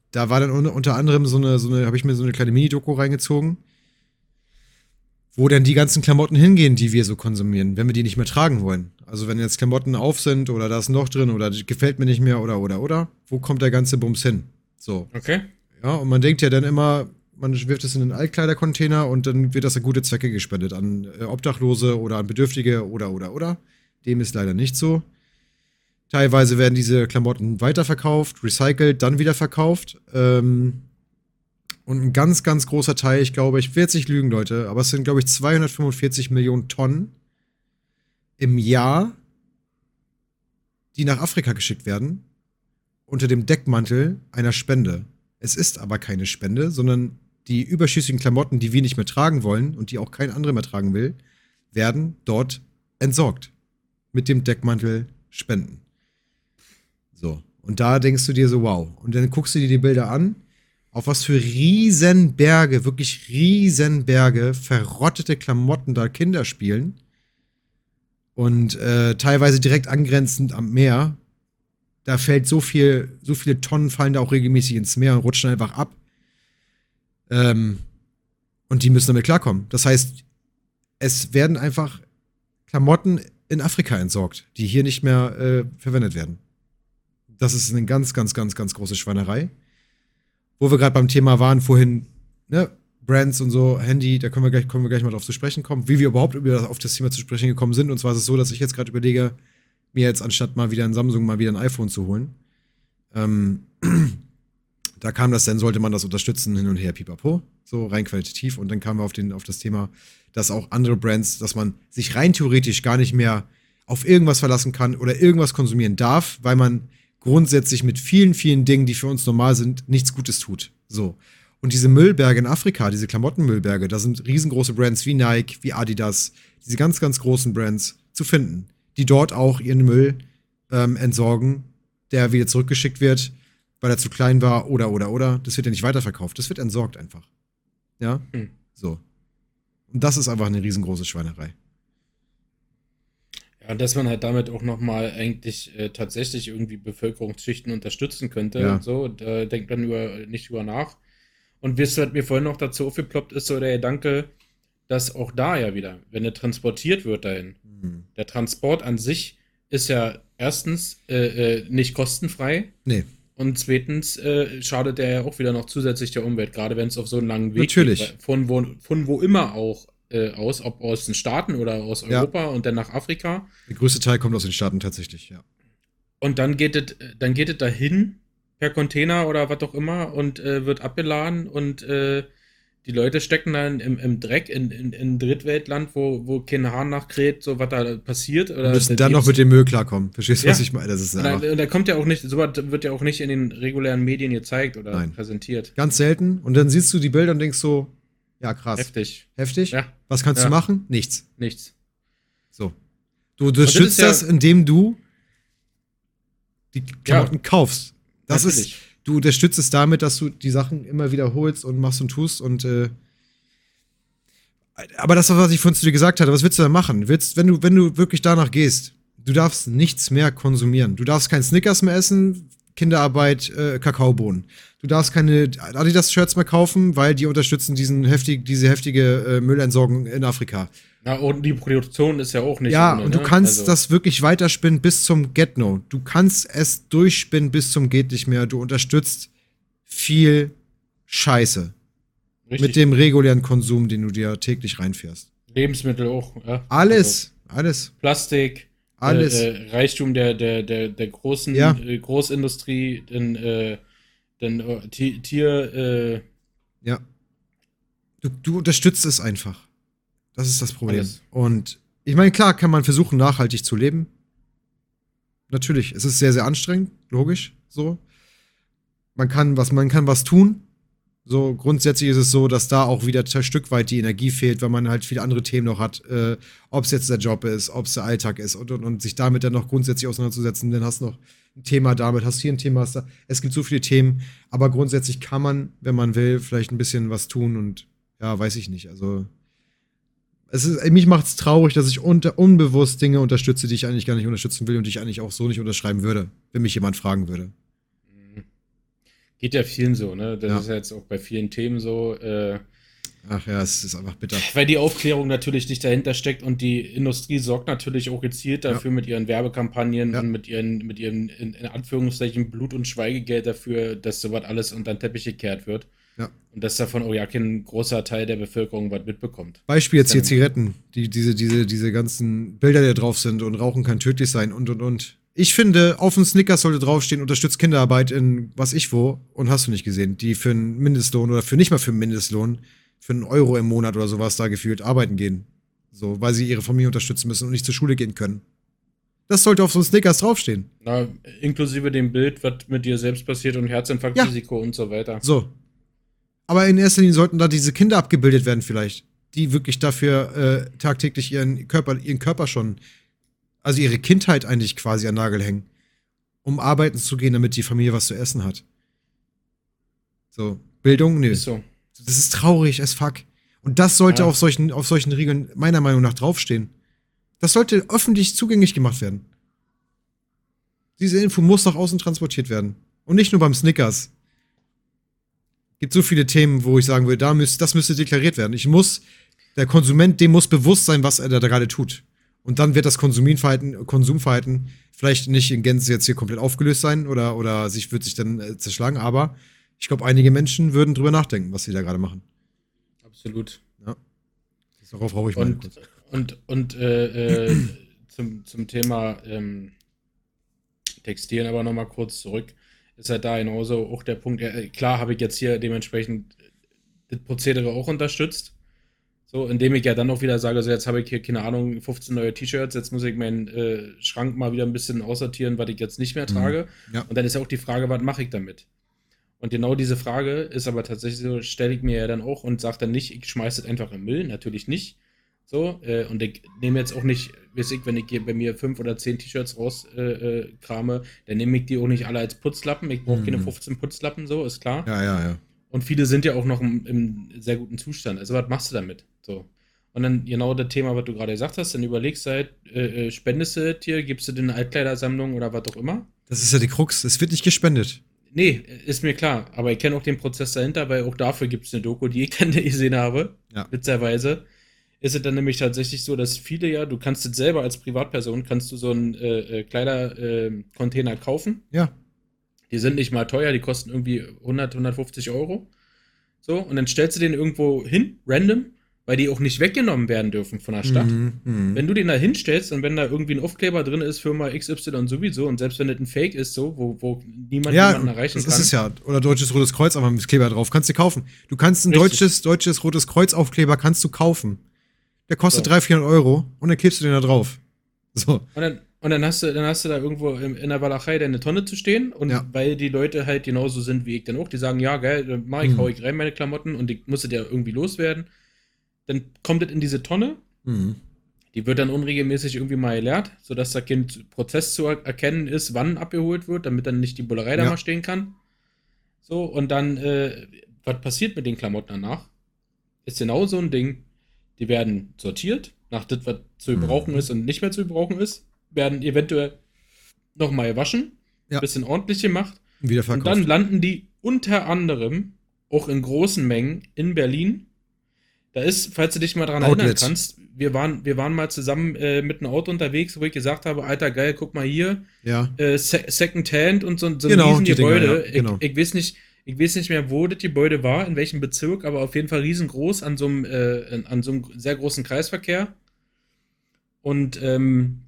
da war dann unter anderem so eine, so eine habe ich mir so eine kleine Mini-Doku reingezogen, wo dann die ganzen Klamotten hingehen, die wir so konsumieren, wenn wir die nicht mehr tragen wollen. Also wenn jetzt Klamotten auf sind oder da ist ein Loch drin oder gefällt mir nicht mehr oder oder oder, wo kommt der ganze Bums hin? So. Okay. Ja, und man denkt ja dann immer, man wirft es in einen Altkleidercontainer und dann wird das an gute Zwecke gespendet, an äh, Obdachlose oder an Bedürftige oder oder oder. Dem ist leider nicht so. Teilweise werden diese Klamotten weiterverkauft, recycelt, dann wieder verkauft. Ähm, und ein ganz, ganz großer Teil, ich glaube, ich will jetzt nicht lügen, Leute, aber es sind, glaube ich, 245 Millionen Tonnen im Jahr, die nach Afrika geschickt werden, unter dem Deckmantel einer Spende. Es ist aber keine Spende, sondern die überschüssigen Klamotten, die wir nicht mehr tragen wollen und die auch kein anderer mehr tragen will, werden dort entsorgt. Mit dem Deckmantel Spenden. So. Und da denkst du dir so, wow. Und dann guckst du dir die Bilder an, auf was für Riesenberge, wirklich Riesenberge, verrottete Klamotten da Kinder spielen. Und äh, teilweise direkt angrenzend am Meer. Da fällt so viel, so viele Tonnen fallen da auch regelmäßig ins Meer und rutschen einfach ab. Ähm, und die müssen damit klarkommen. Das heißt, es werden einfach Klamotten in Afrika entsorgt, die hier nicht mehr äh, verwendet werden. Das ist eine ganz, ganz, ganz, ganz große Schweinerei. Wo wir gerade beim Thema waren, vorhin, ne, Brands und so, Handy, da können wir gleich, können wir gleich mal drauf zu sprechen kommen, wie wir überhaupt über, auf das Thema zu sprechen gekommen sind. Und zwar ist es so, dass ich jetzt gerade überlege, mir jetzt anstatt mal wieder ein Samsung mal wieder ein iPhone zu holen. Ähm, [CLEARS THROAT] da kam das dann, sollte man das unterstützen, hin und her, pipapo, so rein qualitativ. Und dann kamen wir auf, den, auf das Thema, dass auch andere Brands, dass man sich rein theoretisch gar nicht mehr auf irgendwas verlassen kann oder irgendwas konsumieren darf, weil man grundsätzlich mit vielen, vielen Dingen, die für uns normal sind, nichts Gutes tut. So. Und diese Müllberge in Afrika, diese Klamottenmüllberge, da sind riesengroße Brands wie Nike, wie Adidas, diese ganz, ganz großen Brands zu finden, die dort auch ihren Müll ähm, entsorgen, der wieder zurückgeschickt wird, weil er zu klein war oder, oder, oder. Das wird ja nicht weiterverkauft, das wird entsorgt einfach. Ja? Hm. So. Und das ist einfach eine riesengroße Schweinerei. Ja, dass man halt damit auch nochmal eigentlich äh, tatsächlich irgendwie Bevölkerungsschichten unterstützen könnte ja. und so. Da denkt man über, nicht über nach. Und wie es halt mir vorhin noch dazu aufgeploppt ist, so der Gedanke, dass auch da ja wieder, wenn er transportiert wird dahin, mhm. der Transport an sich ist ja erstens äh, äh, nicht kostenfrei. Nee. Und zweitens äh, schadet der ja auch wieder noch zusätzlich der Umwelt, gerade wenn es auf so einen langen Weg Natürlich. geht. Von wo, von wo immer auch äh, aus, ob aus den Staaten oder aus Ja. Europa und dann nach Afrika. Der größte Teil kommt aus den Staaten tatsächlich, ja. Und dann geht es dann geht es dahin per Container oder was auch immer und äh, wird abgeladen und äh, die Leute stecken dann im, im Dreck in, in, in Drittweltland, wo, wo kein Hahn nachkräht, so was da passiert. Oder müssen da dann noch mit dem Müll klarkommen. Verstehst du, Ja. was ich meine? Das ist und da, und da kommt ja auch nicht, sowas wird ja auch nicht in den regulären Medien gezeigt oder Nein. präsentiert. ganz selten. Und dann siehst du die Bilder und denkst so, ja, krass. Heftig. Heftig? Ja, Was kannst Ja. du machen? Nichts. nichts. So. Du, du das schützt ist das, indem du die Klamotten kaufst. Das ist, Natürlich. Du unterstützt es damit, dass du die Sachen immer wiederholst und machst und tust und äh, aber das, was ich vorhin zu dir gesagt hatte, was willst du da machen? Willst, wenn du, wenn du wirklich danach gehst, du darfst nichts mehr konsumieren. Du darfst kein Snickers mehr essen, Kinderarbeit, äh, Kakaobohnen. Du darfst keine Adidas-Shirts mehr kaufen, weil die unterstützen diesen heftig, diese heftige äh, Müllentsorgung in Afrika. Na, und die Produktion ist ja auch nicht. Ja, ohne, und du ne? kannst Also, das wirklich weiterspinnen bis zum Get-No. Du kannst es durchspinnen bis zum Geht nicht mehr. Du unterstützt viel Scheiße richtig. mit dem regulären Konsum, den du dir täglich reinfährst. Lebensmittel auch. Ja. Alles, alles, Also Plastik. Alles. Äh, äh, Reichtum der, der, der, der großen Ja. äh, Großindustrie, denn, äh, denn äh, Ti- Tier, Ja. Du, du unterstützt es einfach. Das ist das Problem. Alles. Und ich meine, klar kann man versuchen, nachhaltig zu leben. Natürlich, es ist sehr, sehr anstrengend, logisch, so. Man kann was, man kann was tun. So, grundsätzlich ist es so, dass da auch wieder ein Stück weit die Energie fehlt, weil man halt viele andere Themen noch hat. Äh, ob es jetzt der Job ist, ob es der Alltag ist und, und, und sich damit dann noch grundsätzlich auseinanderzusetzen. Dann hast du noch ein Thema damit, hast hier ein Thema, hast da. Es gibt so viele Themen, aber grundsätzlich kann man, wenn man will, vielleicht ein bisschen was tun und ja, weiß ich nicht. Also, es ist, mich macht es traurig, dass ich unter, unbewusst Dinge unterstütze, die ich eigentlich gar nicht unterstützen will und die ich eigentlich auch so nicht unterschreiben würde, wenn mich jemand fragen würde. Geht ja vielen so, ne? Das Ja. ist ja jetzt auch bei vielen Themen so, äh, Ach ja, es ist einfach bitter. weil die Aufklärung natürlich nicht dahinter steckt und die Industrie sorgt natürlich auch gezielt dafür mit ihren Werbekampagnen Ja. und mit ihren, mit ihren in, in Anführungszeichen Blut- und Schweigegeld dafür, dass sowas alles unter den Teppich gekehrt wird. Ja. Und dass davon auch ja kein großer Teil der Bevölkerung was mitbekommt. Beispiel jetzt hier Dann- Zigaretten, die, diese, diese, diese ganzen Bilder, die da drauf sind und Rauchen kann tödlich sein und und und. Ich finde, auf dem Snickers sollte draufstehen, unterstützt Kinderarbeit in was ich wo und hast du nicht gesehen, die für einen Mindestlohn oder für nicht mal für einen Mindestlohn, für einen Euro im Monat oder sowas da gefühlt arbeiten gehen. So, weil sie ihre Familie unterstützen müssen und nicht zur Schule gehen können. Das sollte auf so einem Snickers draufstehen. Na, inklusive dem Bild, was mit dir selbst passiert und Herzinfarktrisiko und so weiter. So. Aber in erster Linie sollten da diese Kinder abgebildet werden, vielleicht, die wirklich dafür äh, tagtäglich ihren Körper, ihren Körper schon, also ihre Kindheit eigentlich quasi an Nagel hängen, um arbeiten zu gehen, damit die Familie was zu essen hat. So. Bildung? Nö. Ist so. Das ist traurig as fuck. Und das sollte Ja. auf, solchen, auf solchen Regeln meiner Meinung nach draufstehen. Das sollte öffentlich zugänglich gemacht werden. Diese Info muss nach außen transportiert werden. Und nicht nur beim Snickers. Gibt so viele Themen, wo ich sagen würde, da müsst, das müsste deklariert werden. Ich muss, der Konsument, dem muss bewusst sein, was er da gerade tut. Und dann wird das Konsumverhalten, Konsumverhalten vielleicht nicht in Gänze jetzt hier komplett aufgelöst sein oder, oder sich, wird sich dann äh, zerschlagen, aber ich glaube, einige Menschen würden drüber nachdenken, was sie da gerade machen. Absolut. Darauf brauche ich mal Und, und, und äh, äh, zum, zum Thema ähm, Textieren aber nochmal kurz zurück. Ist halt da genauso auch der Punkt. Ja, klar habe ich jetzt hier dementsprechend das Prozedere auch unterstützt. So, indem ich ja dann auch wieder sage, so jetzt habe ich hier, keine Ahnung, 15 neue T-Shirts, jetzt muss ich meinen äh, Schrank mal wieder ein bisschen aussortieren, was ich jetzt nicht mehr trage. Ja. Und dann ist ja auch die Frage, was mache ich damit? Und genau diese Frage ist aber tatsächlich so, stelle ich mir ja dann auch und sage dann nicht, ich schmeiße es einfach im Müll, natürlich nicht. So, äh, und ich nehme jetzt auch nicht, weiß ich, wenn ich hier bei mir fünf oder zehn T-Shirts rauskrame, äh, äh, dann nehme ich die auch nicht alle als Putzlappen. Ich brauche keine Mhm. 15 Putzlappen, so, ist klar. Ja, ja, ja. Und viele sind ja auch noch im, im sehr guten Zustand. Also, was machst du damit? So. Und dann genau das Thema, was du gerade gesagt hast, dann überlegst du halt, äh, äh, spendest du das hier, gibst du dir eine Altkleidersammlung oder was auch immer? Das ist ja die Krux. Es wird nicht gespendet. Nee, ist mir klar. Aber ich kenne auch den Prozess dahinter, weil auch dafür gibt es eine Doku, die ich [LAUGHS] dann gesehen habe, Ja. witzigerweise. ist es dann nämlich tatsächlich so, dass viele ja, du kannst es selber als Privatperson, kannst du so einen äh, äh Kleidercontainer äh, kaufen. Ja. Die sind nicht mal teuer, die kosten irgendwie 100, 150 Euro. So, und dann stellst du den irgendwo hin, random, weil die auch nicht weggenommen werden dürfen von der Stadt. Mhm, mh. Wenn du den da hinstellst und wenn da irgendwie ein Aufkleber drin ist, Firma XY sowieso, und selbst wenn das ein Fake ist, so, wo, wo niemand ja, jemanden erreichen das kann. Das ist es ja. Oder Deutsches Rotes Kreuz, aber mit Kleber drauf. Kannst du kaufen. Du kannst ein deutsches, deutsches Rotes Kreuz Aufkleber kannst du kaufen. Der kostet so. 300, 400 Euro und dann klebst du den da drauf. So. Und dann, und dann hast du, dann hast du da irgendwo in, in der Walachei deine Tonne zu stehen und ja. weil die Leute halt genauso sind wie ich dann auch, die sagen, ja, geil, dann mach ich, mhm. hau ich rein meine Klamotten und die musste der irgendwie loswerden. Dann kommt das in diese Tonne. Mhm. Die wird dann unregelmäßig irgendwie mal geleert, sodass da Kind Prozess zu erkennen ist, wann abgeholt wird, damit dann nicht die Bullerei da mal stehen kann. So, und dann, äh, was passiert mit den Klamotten danach? Ist genau so ein Ding. Die werden sortiert, nach das, was zu gebrauchen mhm. ist und nicht mehr zu gebrauchen ist werden eventuell nochmal gewaschen, ja. bisschen ordentlich gemacht. Wieder verkauft. Und dann landen die unter anderem auch in großen Mengen in Berlin. Da ist, falls du dich mal dran Outlet. erinnern kannst, wir waren, wir waren mal zusammen äh, mit einem Auto unterwegs, wo ich gesagt habe, Alter, geil, guck mal hier. Ja. Äh, Se Second Hand und so, so genau, ein Riesengebäude. Dinger, ja, genau. ich, ich, weiß nicht, ich weiß nicht mehr, wo das Gebäude war, in welchem Bezirk, aber auf jeden Fall riesengroß an so einem, äh, an so einem sehr großen Kreisverkehr. Und ähm,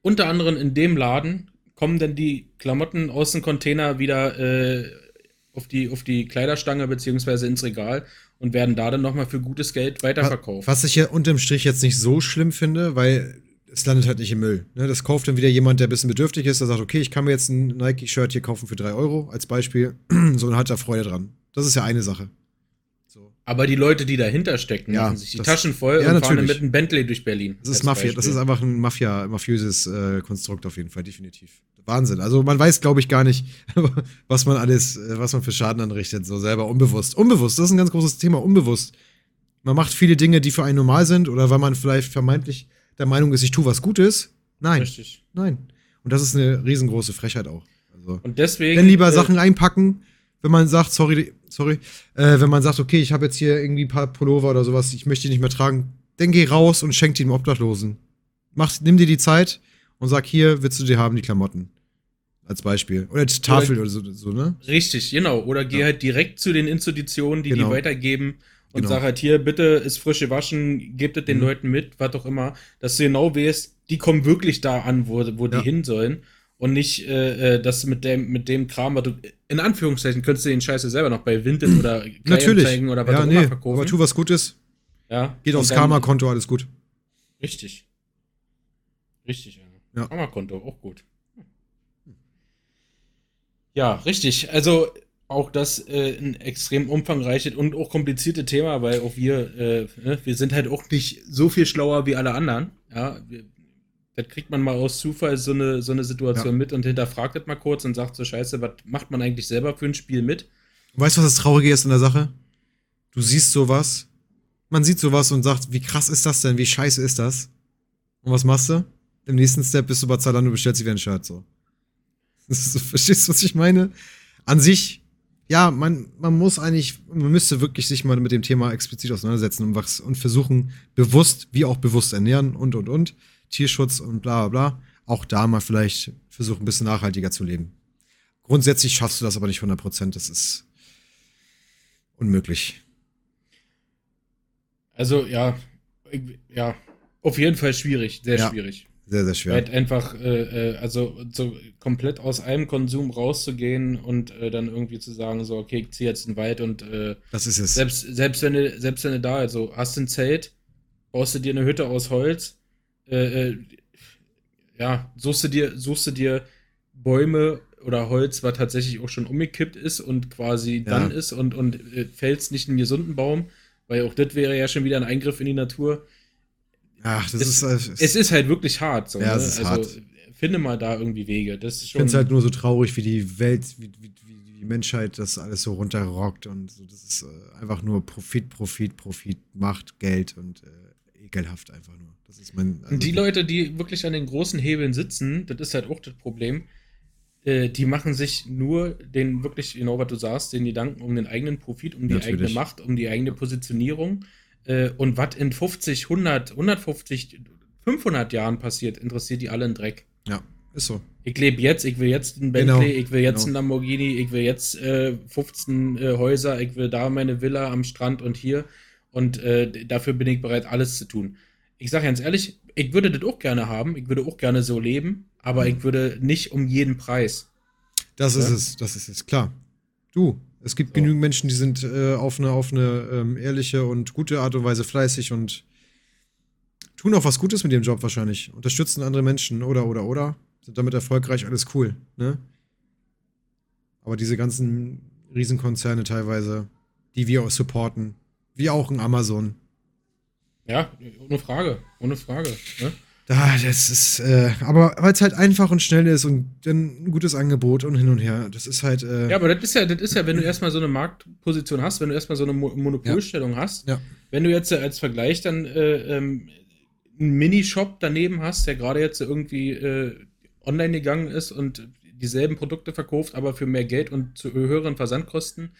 unter anderem in dem Laden kommen dann die Klamotten aus dem Container wieder äh, auf, die, auf die Kleiderstange beziehungsweise ins Regal und werden da dann nochmal für gutes Geld weiterverkauft. Was ich ja unterm Strich jetzt nicht so schlimm finde, weil es landet halt nicht im Müll. Ne? Das kauft dann wieder jemand, der ein bisschen bedürftig ist, der sagt, okay, ich kann mir jetzt ein Nike-Shirt hier kaufen für 3 Euro als Beispiel. [CLEARS THROAT] so und hat da Freude dran. Das ist ja eine Sache. Aber die Leute, die dahinter stecken, ja, machen sich die das, Taschen voll ja, und fahren mit einem Bentley durch Berlin. Das ist Mafia, Beispiel. das ist einfach ein Mafia, mafiöses äh, Konstrukt auf jeden Fall, definitiv. Wahnsinn. Also man weiß, glaube ich, gar nicht, [LAUGHS] was man alles, äh, was man für Schaden anrichtet, so selber unbewusst. Unbewusst, das ist ein ganz großes Thema, unbewusst. Man macht viele Dinge, die für einen normal sind, oder weil man vielleicht vermeintlich der Meinung ist, ich tue was Gutes. Nein. Richtig. Nein. Und das ist eine riesengroße Frechheit auch. Also, und deswegen. Wenn lieber äh, Sachen einpacken, wenn man sagt, sorry, sorry, äh, wenn man sagt, okay, ich habe jetzt hier irgendwie ein paar Pullover oder sowas, ich möchte die nicht mehr tragen, dann geh raus und schenk die dem Obdachlosen. Mach, nimm dir die Zeit und sag, hier willst du die haben, die Klamotten. Als Beispiel. Oder Tafel oder, oder so, so, ne? Richtig, genau. Oder geh ja. halt direkt zu den Institutionen, die genau. die weitergeben und genau. sag halt hier, bitte ist frische Waschen, gebt es den mhm. Leuten mit, was auch immer, dass du genau weißt, die kommen wirklich da an, wo, wo ja. die hin sollen und nicht äh, äh, das mit dem, mit dem Kram, was du, in Anführungszeichen, könntest du den Scheiße selber noch bei Vinted [CLEARS THROAT] oder Natürlich. oder was ja, auch nee, verkaufen. Aber tu was Gutes. Ja. Geht aufs Karma-Konto, alles gut. Richtig. Richtig, ja. ja. Karma-Konto, auch gut. Ja, richtig. Also auch das äh, ein extrem umfangreiches und auch kompliziertes Thema, weil auch wir, äh, ne, wir sind halt auch nicht so viel schlauer wie alle anderen. Ja, wir, das kriegt man mal aus Zufall so eine, so eine Situation ja. mit und hinterfragt das mal kurz und sagt so, scheiße, was macht man eigentlich selber für ein Spiel mit? Weißt du, was das Traurige ist in der Sache? Du siehst sowas, man sieht sowas und sagt, wie krass ist das denn, wie scheiße ist das? Und was machst du? Im nächsten Step bist du bei Zalando und bestellst dir wieder ein Shirt, so. Verstehst du, was ich meine? An sich, ja, man, man muss eigentlich, man müsste wirklich sich mal mit dem Thema explizit auseinandersetzen und, was, und versuchen, bewusst, wie auch bewusst ernähren und, und, und. Tierschutz und bla bla bla, auch da mal vielleicht versuchen, ein bisschen nachhaltiger zu leben. Grundsätzlich schaffst du das aber nicht 100 Prozent, das ist unmöglich. Also ja, ja, auf jeden Fall schwierig, sehr ja, schwierig. Sehr, sehr schwer. Halt einfach, äh, äh, also so komplett aus einem Konsum rauszugehen und äh, dann irgendwie zu sagen, so, okay, ich zieh jetzt in den Wald und äh, das ist es. Selbst, selbst, wenn du, selbst wenn du da, also hast du ein Zelt, baust du dir eine Hütte aus Holz, äh, äh, ja, suchst du dir, suchst du dir Bäume oder Holz, was tatsächlich auch schon umgekippt ist und quasi ja. dann ist und, und fällst nicht einen gesunden Baum, weil auch das wäre ja schon wieder ein Eingriff in die Natur. Ach, das es, ist. Es, es ist halt wirklich hart. So, ja, ne? es ist also, hart. Finde mal da irgendwie Wege. Das ist schon. Ich finde es halt nur so traurig, wie die Welt, wie, wie, wie die Menschheit das alles so runterrockt und so. Das ist äh, einfach nur Profit, Profit, Profit, Macht, Geld und äh, ekelhaft einfach nur. Das ist mein. Also die Leute, die wirklich an den großen Hebeln sitzen, das ist halt auch das Problem. Äh, die machen sich nur den wirklich, genau was du sagst, den Gedanken um den eigenen Profit, um die Natürlich. eigene Macht, um die eigene Positionierung. Äh, und was in 50, 100, 150, 500 Jahren passiert, interessiert die alle einen Dreck. Ja, ist so. Ich lebe jetzt, ich will jetzt einen Genau, Bentley, ich will jetzt genau. einen Lamborghini, ich will jetzt äh, 15 äh, Häuser, ich will da meine Villa am Strand und hier. Und äh, dafür bin ich bereit, alles zu tun. Ich sage ganz ehrlich, ich würde das auch gerne haben, ich würde auch gerne so leben, aber ich würde nicht um jeden Preis. Das ist Ja. es, das ist es, klar. Du, es gibt So. genügend Menschen, die sind äh, auf eine, auf eine ähm, ehrliche und gute Art und Weise fleißig und tun auch was Gutes mit dem Job wahrscheinlich. Unterstützen andere Menschen oder, oder, oder. Sind damit erfolgreich, alles cool, ne? Aber diese ganzen Riesenkonzerne teilweise, die wir auch supporten, wie auch ein Amazon, Ja, ohne Frage, ohne Frage. Ne? Da, das ist, äh, aber weil es halt einfach und schnell ist und dann ein gutes Angebot und hin und her. Das ist halt, äh, Ja, aber das ist ja, das ist ja, wenn du erstmal so eine Marktposition hast, wenn du erstmal so eine Mo Monopolstellung hast, Ja. wenn du jetzt als Vergleich dann äh, ähm, einen Minishop daneben hast, der gerade jetzt irgendwie äh, online gegangen ist und dieselben Produkte verkauft, aber für mehr Geld und zu höheren Versandkosten,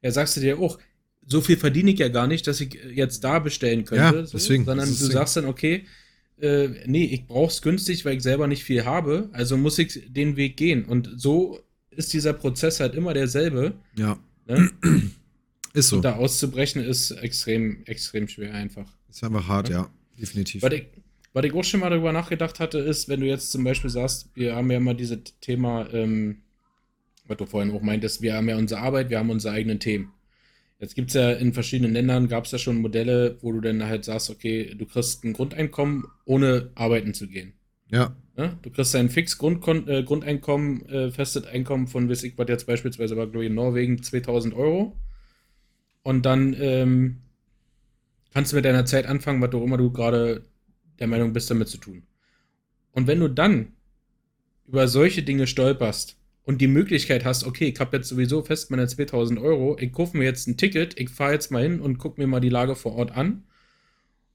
ja, sagst du dir auch, so viel verdiene ich ja gar nicht, dass ich jetzt da bestellen könnte. Ja, so, deswegen, Sondern das ist du sagst dann, okay, äh, nee, ich brauch's günstig, weil ich selber nicht viel habe, also muss ich den Weg gehen. Und so ist dieser Prozess halt immer derselbe. ja, Ne? [CLEARS THROAT] ist so. Und da auszubrechen ist extrem, extrem schwer einfach. Ist einfach hart, ja, definitiv. Was ich, was ich auch schon mal darüber nachgedacht hatte, ist, wenn du jetzt zum Beispiel sagst, wir haben ja immer dieses Thema, ähm, was du vorhin auch meintest, wir haben ja unsere Arbeit, wir haben unsere eigenen Themen. Jetzt gibt es ja in verschiedenen Ländern, gab es ja schon Modelle, wo du dann halt sagst, okay, du kriegst ein Grundeinkommen, ohne arbeiten zu gehen. Ja, Ne? Du kriegst ein fix Grundkon äh, Grundeinkommen, äh, festes Einkommen von, weiß ich was jetzt beispielsweise war, glaube ich, in Norwegen 2000 Euro. Und dann ähm, kannst du mit deiner Zeit anfangen, was auch immer du gerade der Meinung bist, damit zu tun. Und wenn du dann über solche Dinge stolperst und die Möglichkeit hast, okay, ich habe jetzt sowieso fest meine 2000 Euro, ich kaufe mir jetzt ein Ticket, ich fahre jetzt mal hin und gucke mir mal die Lage vor Ort an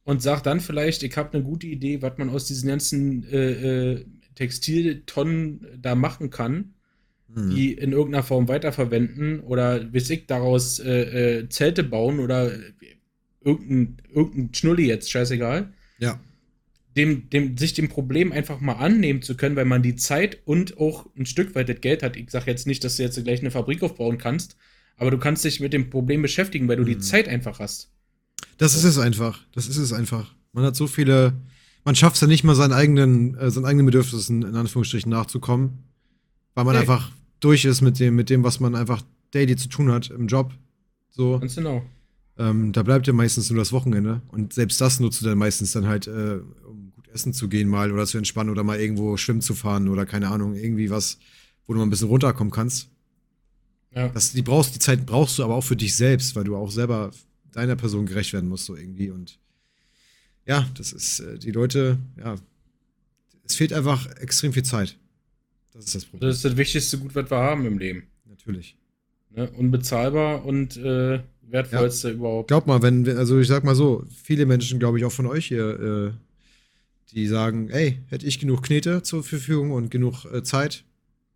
und sag dann vielleicht, ich habe eine gute Idee, was man aus diesen ganzen äh, äh, Textiltonnen da machen kann, hm. die in irgendeiner Form weiterverwenden oder bis ich daraus äh, äh, Zelte bauen oder irgendein, irgendein Schnulli jetzt, scheißegal, ja, dem, dem, sich dem Problem einfach mal annehmen zu können, weil man die Zeit und auch ein Stück weit das Geld hat. Ich sage jetzt nicht, dass du jetzt gleich eine Fabrik aufbauen kannst, aber du kannst dich mit dem Problem beschäftigen, weil du die Mhm. Zeit einfach hast. das ist es einfach. Das ist es einfach. Man hat so viele, man schafft es ja nicht mal seinen eigenen, äh, seinen eigenen Bedürfnissen in Anführungsstrichen nachzukommen, weil man Nee. einfach durch ist mit dem, mit dem, was man einfach daily zu tun hat im Job. So. Ganz genau. Ähm, da bleibt ja meistens nur das Wochenende. Und selbst das nutzt du dann meistens dann halt, äh, um essen zu gehen mal oder zu entspannen oder mal irgendwo schwimmen zu fahren oder keine Ahnung, irgendwie was, wo du mal ein bisschen runterkommen kannst. Ja. Das, die brauchst, die Zeit brauchst du aber auch für dich selbst, weil du auch selber deiner Person gerecht werden musst, so irgendwie. Und ja, das ist, äh, die Leute, ja, es fehlt einfach extrem viel Zeit. Das ist das Problem. Das ist das wichtigste Gut, was wir haben im Leben. Natürlich. Ne? Unbezahlbar und äh, wertvollste überhaupt. Glaub mal, wenn, wenn- also ich sag mal so, viele Menschen, glaube ich, auch von euch hier, äh, die sagen, ey, hätte ich genug Knete zur Verfügung und genug äh, Zeit,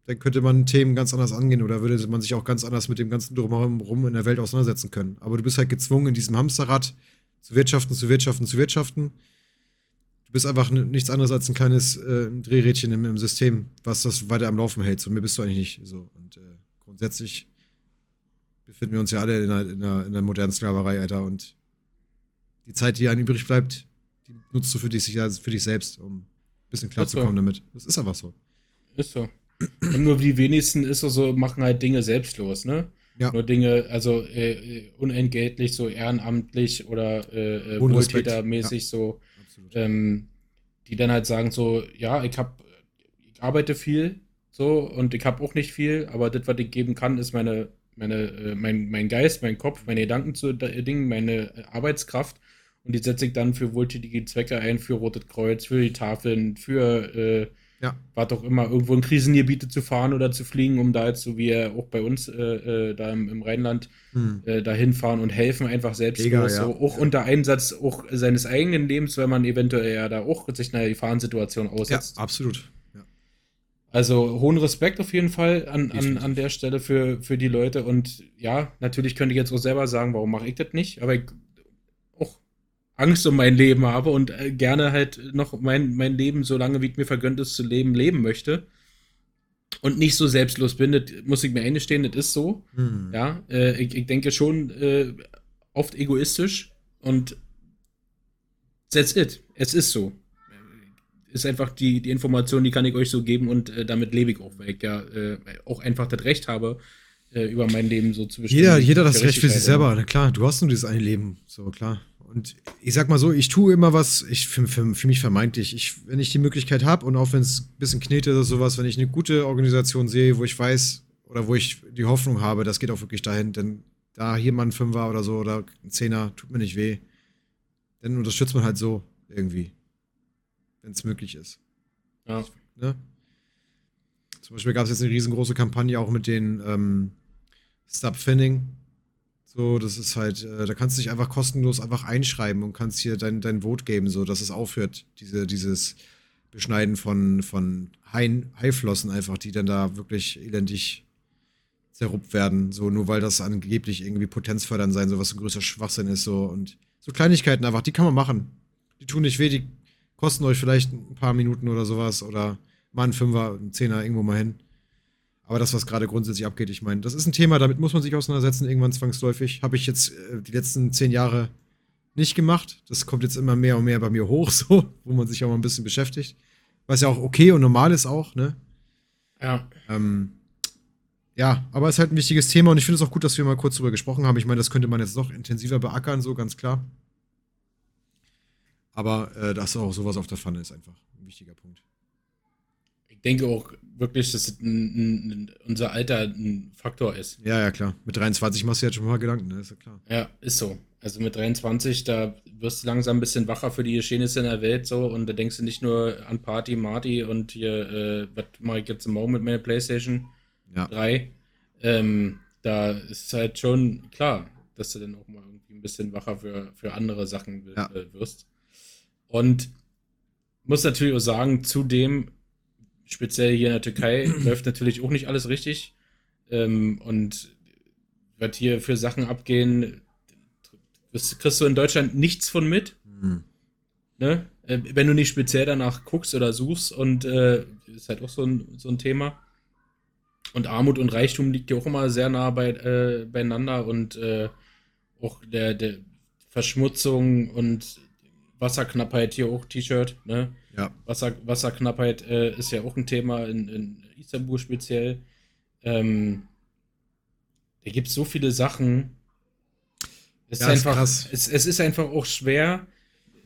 dann könnte man Themen ganz anders angehen oder würde man sich auch ganz anders mit dem ganzen Drumherum rum in der Welt auseinandersetzen können. Aber du bist halt gezwungen, in diesem Hamsterrad zu wirtschaften, zu wirtschaften, zu wirtschaften. Du bist einfach nichts anderes als ein kleines äh, Drehrädchen im, im System, was das weiter am Laufen hält. So mehr bist du eigentlich nicht. So. Und äh, grundsätzlich befinden wir uns ja alle in einer, in einer modernen Sklaverei, Alter. Und die Zeit, die einem übrig bleibt, die nutzt du für dich, für dich selbst, um ein bisschen klarzukommen damit. Das ist einfach so. Ist so. Und nur die wenigsten ist so, so, machen halt Dinge selbstlos, ne? Ja. Nur Dinge, also äh, äh, unentgeltlich, so ehrenamtlich oder äh, äh, wohltätermäßig so, Absolut. ähm, die dann halt sagen so, ja, ich hab, ich arbeite viel, so, und ich habe auch nicht viel, aber das, was ich geben kann, ist meine, meine, äh, mein, mein Geist, mein Kopf, meine Gedanken zu d- Dingen, meine äh, Arbeitskraft. Und die setze ich dann für wohltätige Zwecke ein, für Rotes Kreuz, für die Tafeln, für äh, Ja. was auch immer, irgendwo in Krisengebiete zu fahren oder zu fliegen, um da jetzt, so wie er auch bei uns äh, äh, da im, im Rheinland, Hm. äh, dahin fahren und helfen einfach selbst Mega, ja. so, auch unter Einsatz auch seines eigenen Lebens, weil man eventuell ja da auch sich einer Gefahrensituation Ja, aussetzt. absolut. Ja. Also hohen Respekt auf jeden Fall an, an, an der Stelle für, für die Leute und ja, natürlich könnte ich jetzt auch selber sagen, warum mache ich das nicht, aber ich, Angst um mein Leben habe und äh, gerne halt noch mein, mein Leben, solange wie es mir vergönnt ist zu leben, leben möchte. Und nicht so selbstlos bin, das muss ich mir eingestehen, das ist so. Hm. Ja, äh, ich, ich, denke schon äh, oft egoistisch und that's it. Es ist so. Ist einfach die, die Information, die kann ich euch so geben und äh, damit lebe ich auch, weil ich ja äh, auch einfach das Recht habe, über mein Leben so zu bestimmen. Jeder, jeder das Recht für sich selber, na klar, du hast nur dieses eine Leben, so klar. Und ich sag mal so, ich tue immer was, ich für, für, für mich vermeintlich, ich, wenn ich die Möglichkeit habe und auch wenn es ein bisschen knete oder sowas, wenn ich eine gute Organisation sehe, wo ich weiß oder wo ich die Hoffnung habe, das geht auch wirklich dahin, denn da hier mal ein Fünfer oder so oder ein Zehner, tut mir nicht weh. Dann unterstützt man halt so irgendwie, wenn es möglich ist. Ja. Ne? Zum Beispiel gab es jetzt eine riesengroße Kampagne auch mit den ähm, Stop Finning. So, das ist halt, äh, da kannst du dich einfach kostenlos einfach einschreiben und kannst hier dein, dein Vote geben, so dass es aufhört, diese, dieses Beschneiden von, von Haiflossen einfach, die dann da wirklich elendig zerruppt werden, so nur weil das angeblich irgendwie potenzfördernd sein soll, was ein größer Schwachsinn ist, so und so Kleinigkeiten einfach, die kann man machen. Die tun nicht weh, die kosten euch vielleicht ein paar Minuten oder sowas oder mal ein Fünfer, ein Zehner irgendwo mal hin. Aber das, was gerade grundsätzlich abgeht, ich meine, das ist ein Thema, damit muss man sich auseinandersetzen, irgendwann zwangsläufig. Habe ich jetzt äh, die letzten zehn Jahre nicht gemacht. Das kommt jetzt immer mehr und mehr bei mir hoch, [LAUGHS] so, wo man sich auch mal ein bisschen beschäftigt. Was ja auch okay und normal ist auch, ne? Ja. Ähm, ja, aber es ist halt ein wichtiges Thema und ich finde es auch gut, dass wir mal kurz drüber gesprochen haben. Ich meine, das könnte man jetzt noch intensiver beackern, so ganz klar. Aber äh, dass auch sowas auf der Pfanne ist einfach ein wichtiger Punkt denke auch wirklich, dass ein, ein, unser Alter ein Faktor ist. Ja, ja, klar. Mit 23 machst du jetzt schon mal Gedanken, ne? Ist ja klar. Ja, ist so. Also mit 23, da wirst du langsam ein bisschen wacher für die Geschehnisse in der Welt so und da denkst du nicht nur an Party, Marty und hier, äh, was mache ich jetzt im Morgen mit meiner Playstation ja. 3. Ähm, da ist es halt schon klar, dass du dann auch mal irgendwie ein bisschen wacher für, für andere Sachen ja. Äh, wirst. Und muss natürlich auch sagen, zudem speziell hier in der Türkei [CLEARS THROAT] läuft natürlich auch nicht alles richtig. Ähm, und wird hier für Sachen abgehen, kriegst du in Deutschland nichts von mit. Mhm. Ne? Äh, wenn du nicht speziell danach guckst oder suchst und äh, ist halt auch so ein, so ein Thema. Und Armut und Reichtum liegt ja auch immer sehr nah bei, äh, beieinander und äh, auch der, der Verschmutzung und Wasserknappheit hier auch T-Shirt, ne? Ja. Wasser, Wasserknappheit äh, ist ja auch ein Thema in, in Istanbul speziell. Ähm, da gibt es so viele Sachen. Es, ja, ist einfach, ist es, es, ist einfach auch schwer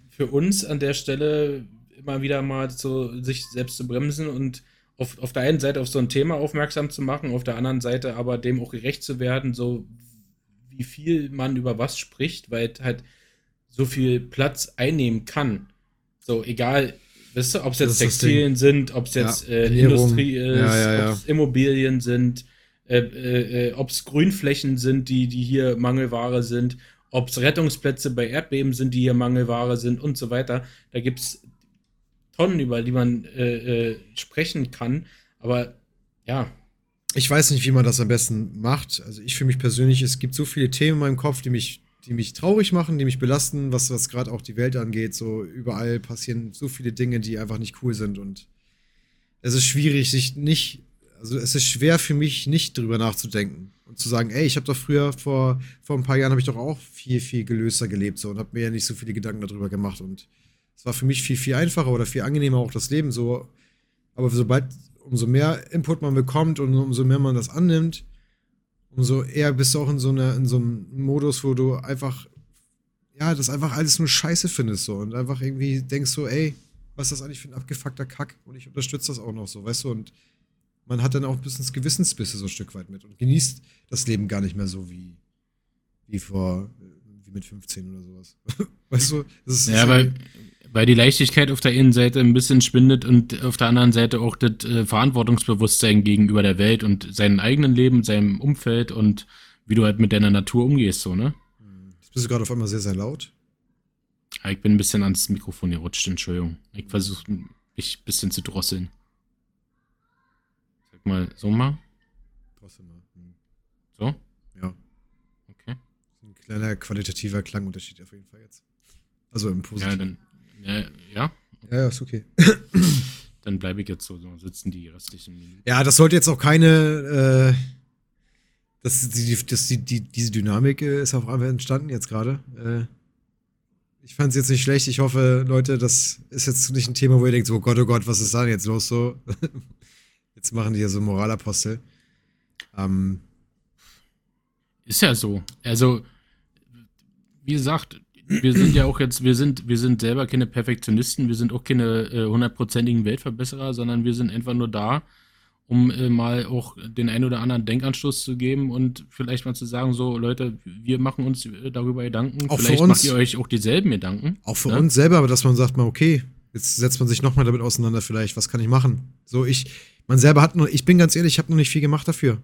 für uns an der Stelle immer wieder mal so sich selbst zu bremsen und auf, auf der einen Seite auf so ein Thema aufmerksam zu machen, auf der anderen Seite aber dem auch gerecht zu werden, so wie viel man über was spricht, weil halt so viel Platz einnehmen kann. So, egal, weißt du, ob es jetzt Textilien sind, ob es jetzt ja, äh, Industrie ist, ja, ja, ob es Immobilien sind, äh, äh, äh ob es Grünflächen sind, die, die hier Mangelware sind, ob es Rettungsplätze bei Erdbeben sind, die hier Mangelware sind und so weiter. Da gibt es Tonnen, über die man äh, äh, sprechen kann. Aber ja. Ich weiß nicht, wie man das am besten macht. Also ich für mich persönlich, es gibt so viele Themen in meinem Kopf, die mich die mich traurig machen, die mich belasten, was, was gerade auch die Welt angeht. So überall passieren so viele Dinge, die einfach nicht cool sind. Und es ist schwierig, sich nicht, also es ist schwer für mich, nicht drüber nachzudenken und zu sagen, ey, ich habe doch früher, vor, vor ein paar Jahren habe ich doch auch viel, viel gelöster gelebt so und habe mir ja nicht so viele Gedanken darüber gemacht. Und es war für mich viel, viel einfacher oder viel angenehmer auch das Leben so. Aber sobald, umso mehr Input man bekommt und umso mehr man das annimmt, umso eher bist du auch in so, einer, in so einem Modus, wo du einfach, ja, das einfach alles nur scheiße findest so. Und einfach irgendwie denkst so, ey, was ist das eigentlich für ein abgefuckter Kack? Und ich unterstütze das auch noch so, weißt du, und man hat dann auch ein bisschen das Gewissensbisse so ein Stück weit mit und genießt das Leben gar nicht mehr so wie, wie vor, mit 15 oder sowas. [LAUGHS] weißt du? Das ist ja, weil, weil die Leichtigkeit auf der einen Seite ein bisschen schwindet und auf der anderen Seite auch das äh, Verantwortungsbewusstsein gegenüber der Welt und seinem eigenen Leben, seinem Umfeld und wie du halt mit deiner Natur umgehst, so, ne? Jetzt bist du gerade auf einmal sehr, sehr laut. Ja, ich bin ein bisschen ans Mikrofon gerutscht, Entschuldigung. Ich versuche mich ein bisschen zu drosseln. Sag mal, so mal. Drossel mal. Hm. So? Ja. Kleiner qualitativer Klangunterschied auf jeden Fall jetzt. Also im Ja, Positiven. dann, ja, ja, Ja, ja, ist okay. [COUGHS] dann bleibe ich jetzt so, so sitzen die restlichen Minuten. Ja, das sollte jetzt auch keine, äh, das, die, das, die, die, diese Dynamik äh, ist auf einmal entstanden jetzt gerade. Äh, ich fand es jetzt nicht schlecht. Ich hoffe, Leute, das ist jetzt nicht ein Thema, wo ihr denkt, so, oh Gott, oh Gott, was ist da denn jetzt los so? [LAUGHS] jetzt machen die ja so Moralapostel. Ähm, Ist ja so. Also, wie gesagt, wir sind ja auch jetzt, wir sind, wir sind selber keine Perfektionisten, wir sind auch keine äh, hundertprozentigen Weltverbesserer, sondern wir sind einfach nur da, um äh, mal auch den ein oder anderen Denkanstoß zu geben und vielleicht mal zu sagen, so Leute, wir machen uns äh, darüber Gedanken. Auch für vielleicht uns. macht ihr euch auch dieselben Gedanken. Auch für ne? uns selber, aber dass man sagt mal, okay, jetzt setzt man sich nochmal damit auseinander vielleicht, was kann ich machen? So, ich, man selber hat nur, ich bin ganz ehrlich, ich habe noch nicht viel gemacht dafür.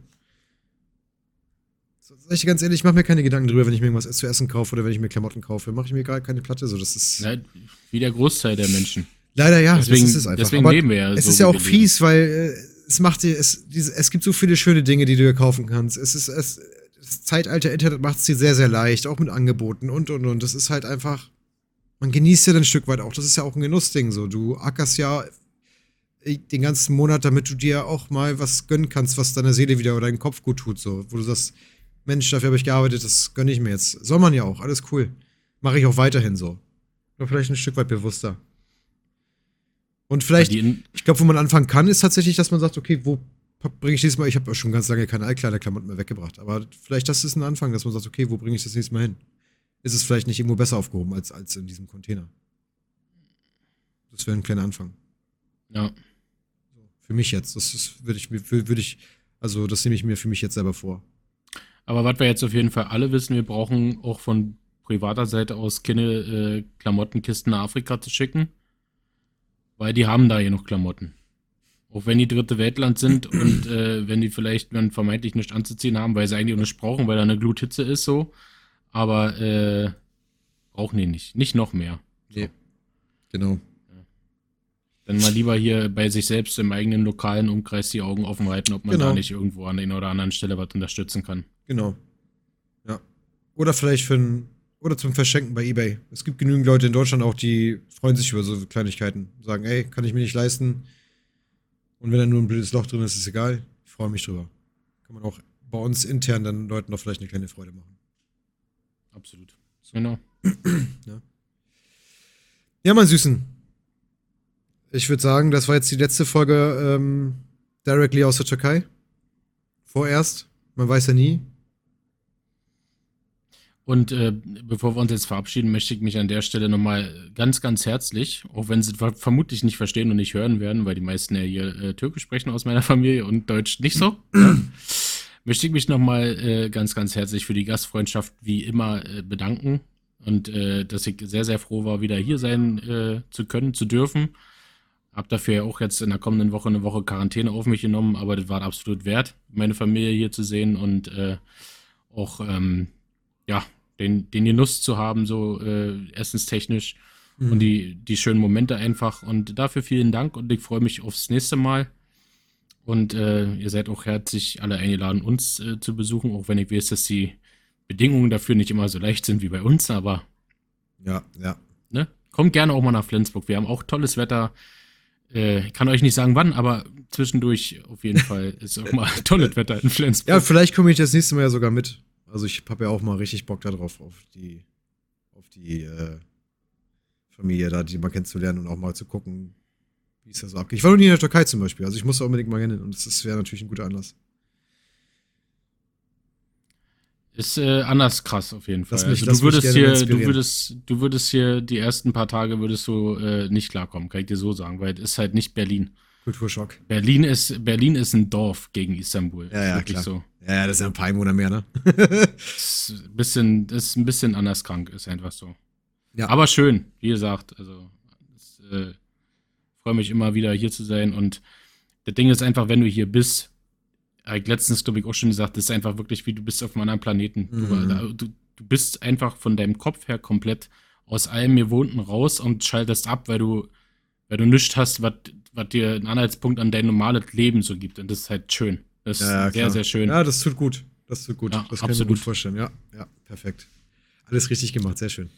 Sag ich ganz ehrlich, ich mache mir keine Gedanken drüber, wenn ich mir irgendwas zu essen kaufe oder wenn ich mir Klamotten kaufe, mache ich mir gar keine Platte. So, das ist Ne, wie der Großteil der Menschen. leider ja, Deswegen, das ist es einfach. deswegen aber leben wir ja es so, ist ja auch fies, weil äh, es macht dir, es, diese, es gibt so viele schöne Dinge, die du dir kaufen kannst. Es ist, es, das Zeitalter Internet macht es dir sehr, sehr leicht, auch mit Angeboten und und und. Das ist halt einfach, man genießt ja dann ein Stück weit auch. Das ist ja auch ein Genussding so. Du ackerst ja äh, den ganzen Monat, damit du dir auch mal was gönnen kannst, was deiner Seele wieder oder deinem Kopf gut tut, so. Wo du sagst, Mensch, dafür habe ich gearbeitet, das gönne ich mir jetzt. Soll man ja auch, alles cool. Mache ich auch weiterhin so. Nur vielleicht ein Stück weit bewusster. Und vielleicht, ich glaube, wo man anfangen kann, ist tatsächlich, dass man sagt, okay, wo bringe ich dieses Mal, ich habe schon ganz lange keine Altkleiderklamotten mehr weggebracht, aber vielleicht das ist ein Anfang, dass man sagt, okay, wo bringe ich das nächste Mal hin? Ist es vielleicht nicht irgendwo besser aufgehoben als, als in diesem Container? Das wäre ein kleiner Anfang. ja. Für mich jetzt. Das würde ich mir, würde ich, also das nehme ich mir für mich jetzt selber vor. Aber was wir jetzt auf jeden Fall alle wissen, wir brauchen auch von privater Seite aus keine äh, Klamottenkisten nach Afrika zu schicken, weil die haben da hier noch Klamotten. Auch wenn die dritte Weltland sind [CLEARS THROAT] und äh, wenn die vielleicht dann vermeintlich nichts anzuziehen haben, weil sie eigentlich auch nicht brauchen, weil da eine Gluthitze ist so. Aber äh, brauchen die nicht. Nicht noch mehr. Nee. Genau. Dann mal lieber hier bei sich selbst im eigenen lokalen Umkreis die Augen offen halten, ob man Genau. da nicht irgendwo an der einen oder anderen Stelle was unterstützen kann. Genau. Ja. Oder vielleicht für ein, oder zum Verschenken bei Ebay. Es gibt genügend Leute in Deutschland auch, die freuen sich über so Kleinigkeiten. Sagen, ey, kann ich mir nicht leisten. Und wenn da nur ein blödes Loch drin ist, ist egal. Ich freue mich drüber. Kann man auch bei uns intern dann Leuten noch vielleicht eine kleine Freude machen. Absolut. Genau. [CLEARS THROAT] Ja, mein Süßen. Ich würde sagen, das war jetzt die letzte Folge ähm, directly aus der Türkei. Vorerst. Man weiß ja nie. Und äh, bevor wir uns jetzt verabschieden, möchte ich mich an der Stelle nochmal ganz, ganz herzlich, auch wenn sie ver vermutlich nicht verstehen und nicht hören werden, weil die meisten ja hier äh, Türkisch sprechen aus meiner Familie und Deutsch nicht so, [CLEARS THROAT] möchte ich mich nochmal äh, ganz, ganz herzlich für die Gastfreundschaft wie immer äh, bedanken und äh, dass ich sehr, sehr froh war, wieder hier sein äh, zu können, zu dürfen. Hab dafür ja auch jetzt in der kommenden Woche eine Woche Quarantäne auf mich genommen, aber das war absolut wert, meine Familie hier zu sehen und äh, auch ähm, ja, den, den Genuss zu haben, so äh, essenstechnisch und die, die schönen Momente einfach. Und dafür vielen Dank und ich freue mich aufs nächste Mal. Und äh, ihr seid auch herzlich alle eingeladen, uns äh, zu besuchen, auch wenn ich weiß, dass die Bedingungen dafür nicht immer so leicht sind wie bei uns, aber Ja, ja. ne, kommt gerne auch mal nach Flensburg. Wir haben auch tolles Wetter. Äh, ich kann euch nicht sagen wann, aber zwischendurch auf jeden Fall ist auch mal [LAUGHS] tolles Wetter in Flensburg. Ja, vielleicht komme ich das nächste Mal ja sogar mit. Also ich habe ja auch mal richtig Bock darauf, auf die, auf die äh, Familie da, die mal kennenzulernen und auch mal zu gucken, wie es da so abgeht. Ich war noch nie in der Türkei zum Beispiel, also ich muss da unbedingt mal hin und das wäre natürlich ein guter Anlass. Ist äh, anders krass auf jeden Fall. Mich- also du würdest hier, du würdest, du würdest hier die ersten paar Tage würdest du äh, nicht klarkommen, kann ich dir so sagen, weil es ist halt nicht Berlin. Kulturschock. Berlin ist Berlin ist ein Dorf gegen Istanbul. Ja, ja, klar. so. Ja, das ist ja ein paar Einwohner mehr, ne? [LAUGHS] Ist ein bisschen, ist ein bisschen anders krank, ist einfach so. Ja. Aber schön, wie gesagt, also es, äh, freue mich immer wieder hier zu sein und das Ding ist einfach, wenn du hier bist, hab ich letztens glaube ich auch schon gesagt, das ist einfach wirklich wie du bist auf einem anderen Planeten. Mhm. Du, du, du bist einfach von deinem Kopf her komplett aus allem Gewohnten raus und schaltest ab, weil du, weil du nichts hast, was dir einen Anhaltspunkt an dein normales Leben so gibt. Und das ist halt schön. Das ist Ja, ja, sehr, klar. sehr schön. Ja, das tut gut. Das tut gut. Ja, das kann ich mir absolut. gut vorstellen. Ja, ja, perfekt. Alles richtig gemacht, sehr schön.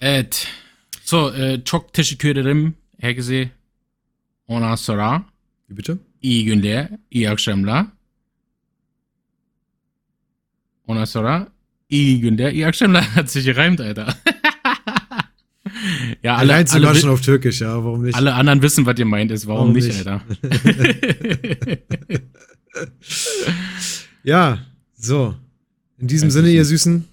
Ed, So, e, çok teşekkür ederim herkese. Ondan sonra Wie bitte? iyi günler, iyi akşamlar. Ondan sonra iyi günler, iyi akşamlar. [LAUGHS] Hat sich gereimt, Alter. Ja, alle, Allein zu alle, wi- auf Türkisch, ja, warum nicht? alle anderen wissen, was ihr meint ist. Warum, Warum nicht, nicht? Alter? [LAUGHS] Ja, so. In diesem Sinne, ihr. Süßen.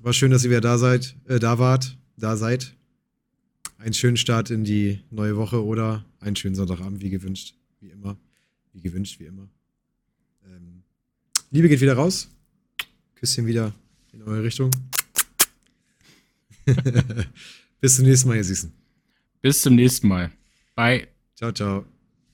War schön, dass ihr wieder da seid, äh, da wart, da seid. Einen schönen Start in die neue Woche oder einen schönen Sonntagabend, wie gewünscht, wie immer. Wie gewünscht, wie immer. Ähm, Liebe geht wieder raus. Küsschen wieder in eure Richtung. [LAUGHS] Bis zum nächsten Mal, ihr Süßen. Bis zum nächsten Mal. Bye. Ciao, ciao.